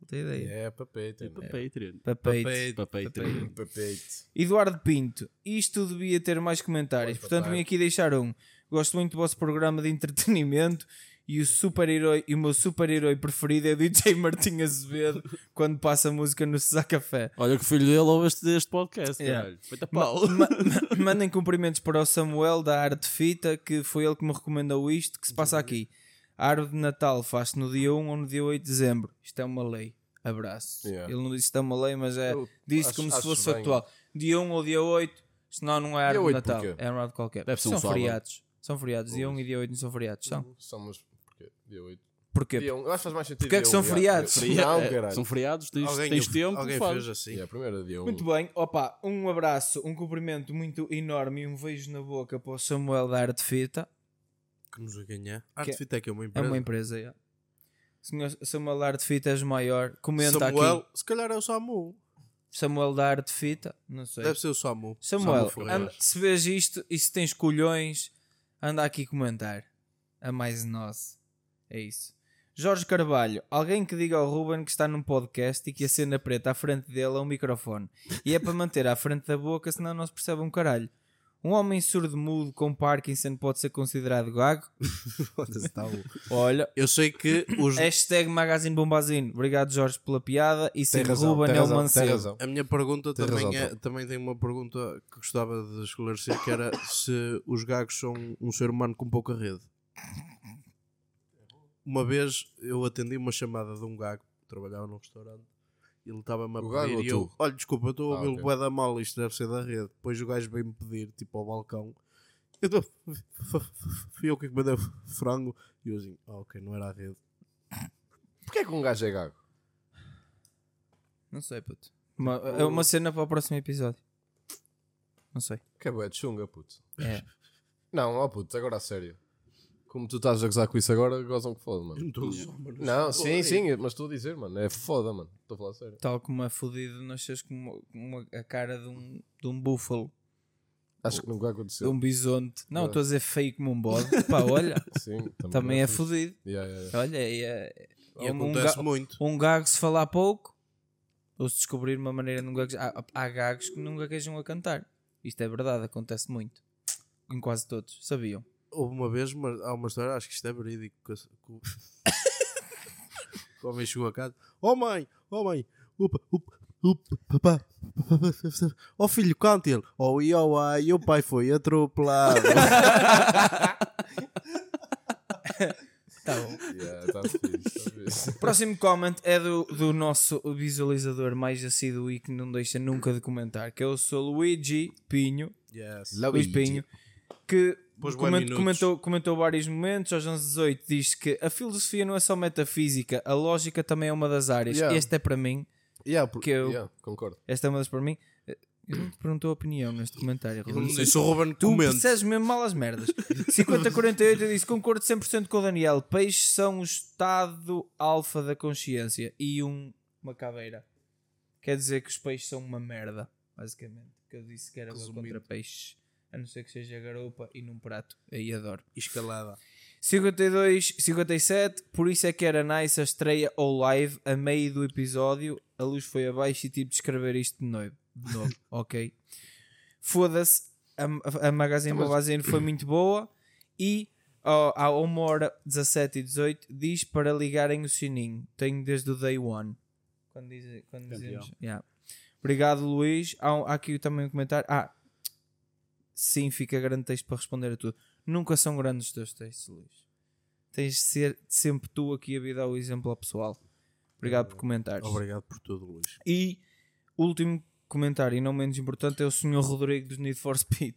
Não tenho ideia. É, papete. Para Patreon. Para Patreon. Para Patreon. Papete. Eduardo Pinto, isto devia ter mais comentários, Pois, portanto papai. vim aqui deixar um. Gosto muito do vosso programa de entretenimento e o super-herói e o meu super-herói preferido é o DJ Martim Azevedo quando passa música no Cesar Café. Olha que filho dele ouve este, podcast, Yeah. Ma- ma- ma- mandem cumprimentos para o Samuel da Arte Fita, que foi ele que me recomendou isto que se passa aqui. A árvore de Natal faz-se no dia 1 ou no dia 8 de dezembro. Isto é uma lei. Abraço. Yeah. Ele não disse que é uma lei, mas é, Eu disse acho- como se fosse bem. factual. Dia 1 ou dia 8, senão não é árvore de 8 Natal. porquê? É um lado qualquer. Deve ser um são feriados. São feriados. Dia 1 e dia 8 não são feriados. São. Porquê? Dia 8. Porquê? Dia 1. Eu acho que faz mais sentido. Porque é que dia são 1, feriados? dia- Não, É, caralho. São feriados, tens, Alguém, tens tempo, alguém faz. fez assim. Yeah, primeiro é dia 1. Muito bem, opa, um abraço, um cumprimento muito enorme e um beijo na boca para o Samuel da Arte Fita. Que nos vai ganhar. Que- Artfit é que é uma É empresa. uma empresa, já. Senhor Samuel da Arte Fita és o maior. Comenta Samuel, aqui. se calhar é o Samu. Samuel da Arte Fita, não sei. Deve ser o Samu. Samuel, Samu Ferreira. anda- se vês isto e se tens colhões, anda aqui comentar. A mais nós. É isso. Jorge Carvalho, alguém que diga ao Ruben que está num podcast e que a cena preta à frente dele é um microfone. E é para manter à frente da boca, senão não se percebe um caralho. Um homem surdo-mudo com Parkinson pode ser considerado gago? Tá. Olha, Eu sei que os, hashtag Magazine Bombazine. Obrigado, Jorge, pela piada. E sim, Tem razão, Ruben tem é o razão, tem Mancebo. A minha pergunta Tem também, razão, é, também tem uma pergunta que gostava de esclarecer, que era se os gagos são um ser humano com pouca rede. Uma vez eu atendi uma chamada de um gago que trabalhava num restaurante e ele estava-me a O pedir e eu, tu? olha, desculpa, eu estou a Ah, ouvir o bué da mal, isto deve ser da rede. Depois o gajo veio-me pedir, tipo, ao balcão. Eu tô, fui eu que encomendei frango e eu assim, ah, ok, não era a rede. Porquê é que um gajo é gago? Não sei, puto. Uma, é uma cena para o próximo episódio. Não sei. Que é bué de chunga, puto. É. Não, ó puto, agora a sério. Como tu estás a gozar com isso agora, gozam que foda, mano. Não. Não, sim, sim, mas estou a dizer, mano. É foda, mano. Estou a falar sério. Tal como é fodido nasces com uma, uma- a cara de um, de um búfalo, Acho que nunca vai de acontecer. um bisonte. Não, É. estou a dizer feio como um bode. Pá, olha, Sim, também é fixe. fodido. Yeah, yeah, yeah. Olha, é, é, E é um, acontece ga- muito. um gago se falar pouco, ou se descobrir uma maneira de um gago. Há, há gagos que nunca queijam a cantar. Isto é verdade, acontece muito. Em quase todos, sabiam? Houve uma vez, mas há uma história, acho que isto é verídico. Que, que, o- que o homem chegou a casa: Oh mãe, oh mãe, upa, upa, upa, papá, oh filho, cante ele. Oh, e oh, ai, o pai foi atropelado. Tá bom. Yeah, tá fixe, tá fixe. Próximo comment é do, do nosso visualizador mais assíduo e que não deixa nunca de comentar, que é o seu Luigi Pinho, yes. Luís Pinho, que Pôs comentou, comentou vários momentos, aos 1118 diz que a filosofia não é só metafísica, a lógica também é uma das áreas. Yeah. Este é para mim, Yeah, porque Que eu- yeah, concordo. esta é uma das para mim. Eu não te perguntou a opinião neste comentário. Eu não o Ruben Tu percebes mesmo mal as merdas. 5048 eu disse: concordo 100% com o Daniel. Peixes são o estado alfa da consciência e um, uma caveira. Quer dizer que os peixes são uma merda, basicamente. Que eu disse que era contra peixes, a não ser que seja garopa e num prato. Aí adoro. Escalada. 52, 57, por isso é que era nice a estreia ao live a meio do episódio. A luz foi abaixo e tive de escrever isto de novo. De novo ok. Foda-se, a, a Magazine Então, Magazine foi muito boa e ó, à 1 hora 17 e 18 diz para ligarem o sininho. Tenho desde o day one. Quando, diz, quando dizemos. Yeah. Obrigado, Luís. Há, há aqui também um comentário. Ah, sim, fica grande texto para responder a tudo. Nunca são grandes os teus textos, Luís. Tens de ser sempre tu aqui a dar o exemplo ao pessoal. Obrigado por comentares. Obrigado por tudo, Luís. E último comentário, e não menos importante, é o Sr. Rodrigo dos Need for Speed.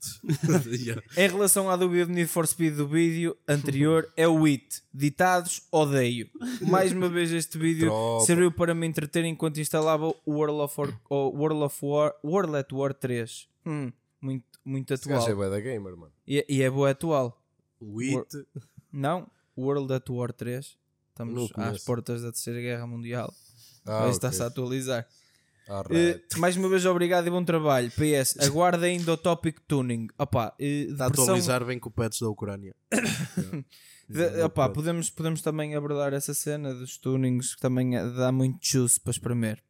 Yeah. Em relação à dúvida do Need for Speed do vídeo anterior, é o IT. Ditados, odeio. Mais uma vez este vídeo Tropa. serviu para me entreter enquanto instalava o World of War, World of War, World at War 3. Hum, muito, muito Esse gajo é atual. bué da gamer, mano. E, e é boa atual. O IT. Não, World at War 3. Não Estamos às conheço. portas da Terceira Guerra Mundial. Ah, Mas está-se a atualizar. Alright. Eh, mais uma vez, obrigado e bom trabalho. PS, aguardem do Topic Tuning. Opa, eh, Está a atualizar bem com o pets da Ucrânia. de- opa, podemos, podemos também abordar essa cena dos tunings que também dá muito juice para espremer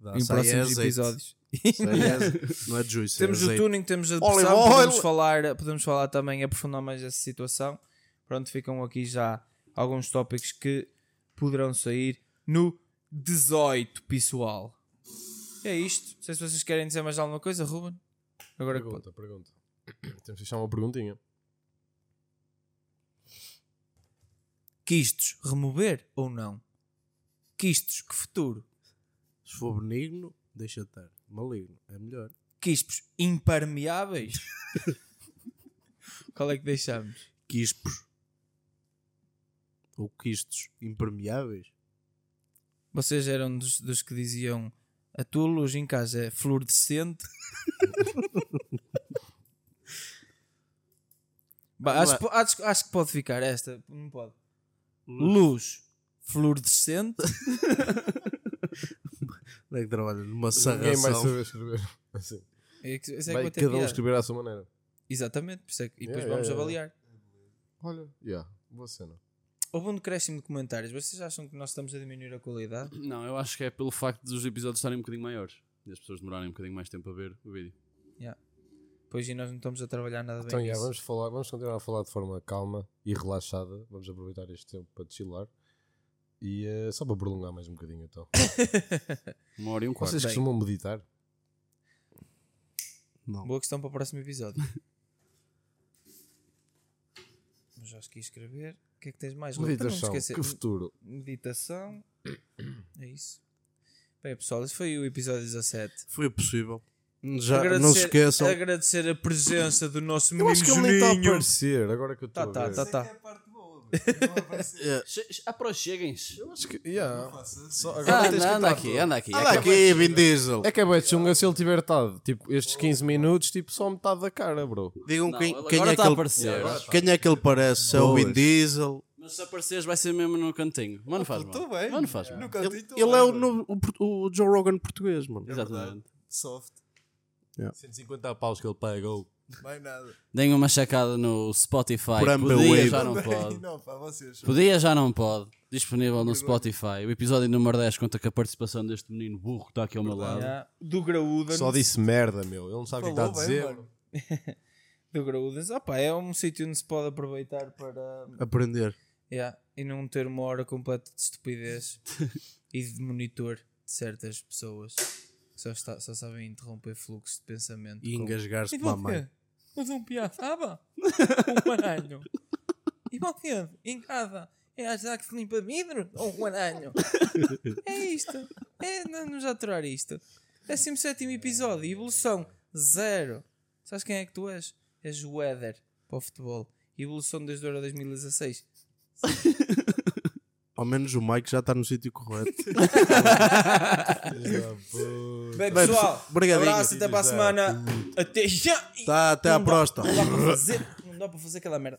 Dá, em sai próximos azeite. episódios. Azeite. Não é juice, temos é o tuning, temos a Olive depressão, oil. podemos falar, podemos falar também, aprofundar mais essa situação. Pronto, ficam aqui já alguns tópicos que poderão sair no 18, pessoal. É isto. Não sei se vocês querem dizer mais alguma coisa, Ruben. Agora. Pergunta, pergunta. Temos que deixar uma perguntinha. Quistos remover ou não? Quistos, que futuro? Se for benigno, deixa de estar. Maligno, é melhor. Quistos impermeáveis? Qual é que deixamos? Quispos. Ou quistos impermeáveis. Vocês eram dos, dos que diziam a tua luz em casa é fluorescente? Bah, acho, acho, acho que pode ficar esta. Não pode. Luz fluorescente? Onde é que trabalha? Numa Ninguém vai sarração. saber escrever. Assim. É que, é que Vai cada um escrever à sua maneira. Exatamente. por isso é que- e depois Yeah, vamos yeah, yeah. avaliar. Olha, yeah, boa cena. Houve um decréscimo de comentários. Vocês acham que nós estamos a diminuir a qualidade? Não, eu acho que é pelo facto dos episódios estarem um bocadinho maiores e as pessoas demorarem um bocadinho mais tempo a ver o vídeo. Pois e nós não estamos a trabalhar nada bem. Então, já, nisso. vamos, falar, vamos continuar a falar de forma calma e relaxada. Vamos aproveitar este tempo para chilar. E eh, só para prolongar mais um bocadinho então. Uma hora e um quarto. Vocês Bem. costumam meditar? Não. Boa questão para o próximo episódio. Mas já esqueci escrever. O que é que tens mais? Meditação, que futuro. Meditação. É isso. Bem, pessoal, esse foi o episódio 17. Foi possível. Já, não se esqueçam. Agradecer a presença do nosso Eu acho que ele nem está a aparecer, agora que eu estou Tá, a ver. tá, tá, tá. É. Che- Aproxeguem-se. Eu acho que, yeah. Só, Ah, agora tens que anda, anda estar- aqui, anda aqui. É aqui, Vin Diesel. É que é de chunga se ele tiver estado, tipo, estes 15 minutos, tipo, só metade da cara, bro. Digam Não, quem, agora quem, é está que a ele, aparecer. quem é que ele parece. Se é o Vin. Diesel. Mas se apareceres vai ser mesmo no cantinho. Mas não faz mal. Tô bem. Mas não faz mal. No Ele, ele bem, é o, mano. o, Joe Rogan português, mano. Exatamente. Soft. 150 paus que ele pagou. Mais nada. Deem uma checada no Spotify. Por Podia, já não pode. Não, pá, vocês. Podia, já não pode. Disponível no Spotify. O episódio número 10 conta com a participação deste menino burro que está aqui ao meu lado. Yeah. Do Graúda. Só disse merda, meu. Ele não sabe o que está a dizer. mano. Do Graúdas. Opa, é um sítio onde se pode aproveitar para. Aprender. Yeah, e não ter uma hora completa de estupidez e de monitor de certas pessoas que só, está, só sabem interromper fluxo de pensamento. E com- engasgar-se E com a mãe. Mas um piaçaba? um aranho. E você? Em casa? É achar que se limpa vidro ou um aranho? é isto. É nos aturar isto. 17 episódio, evolução zero. Sabes quem é que tu és? És o Éder para o futebol. Evolução desde o Euro 2016. Ao menos o Mike já está no sítio correto. Bem, pessoal, obrigadinho. abraço, até para a semana. Até já. Tá, até à próxima. Não dá para fazer aquela merda.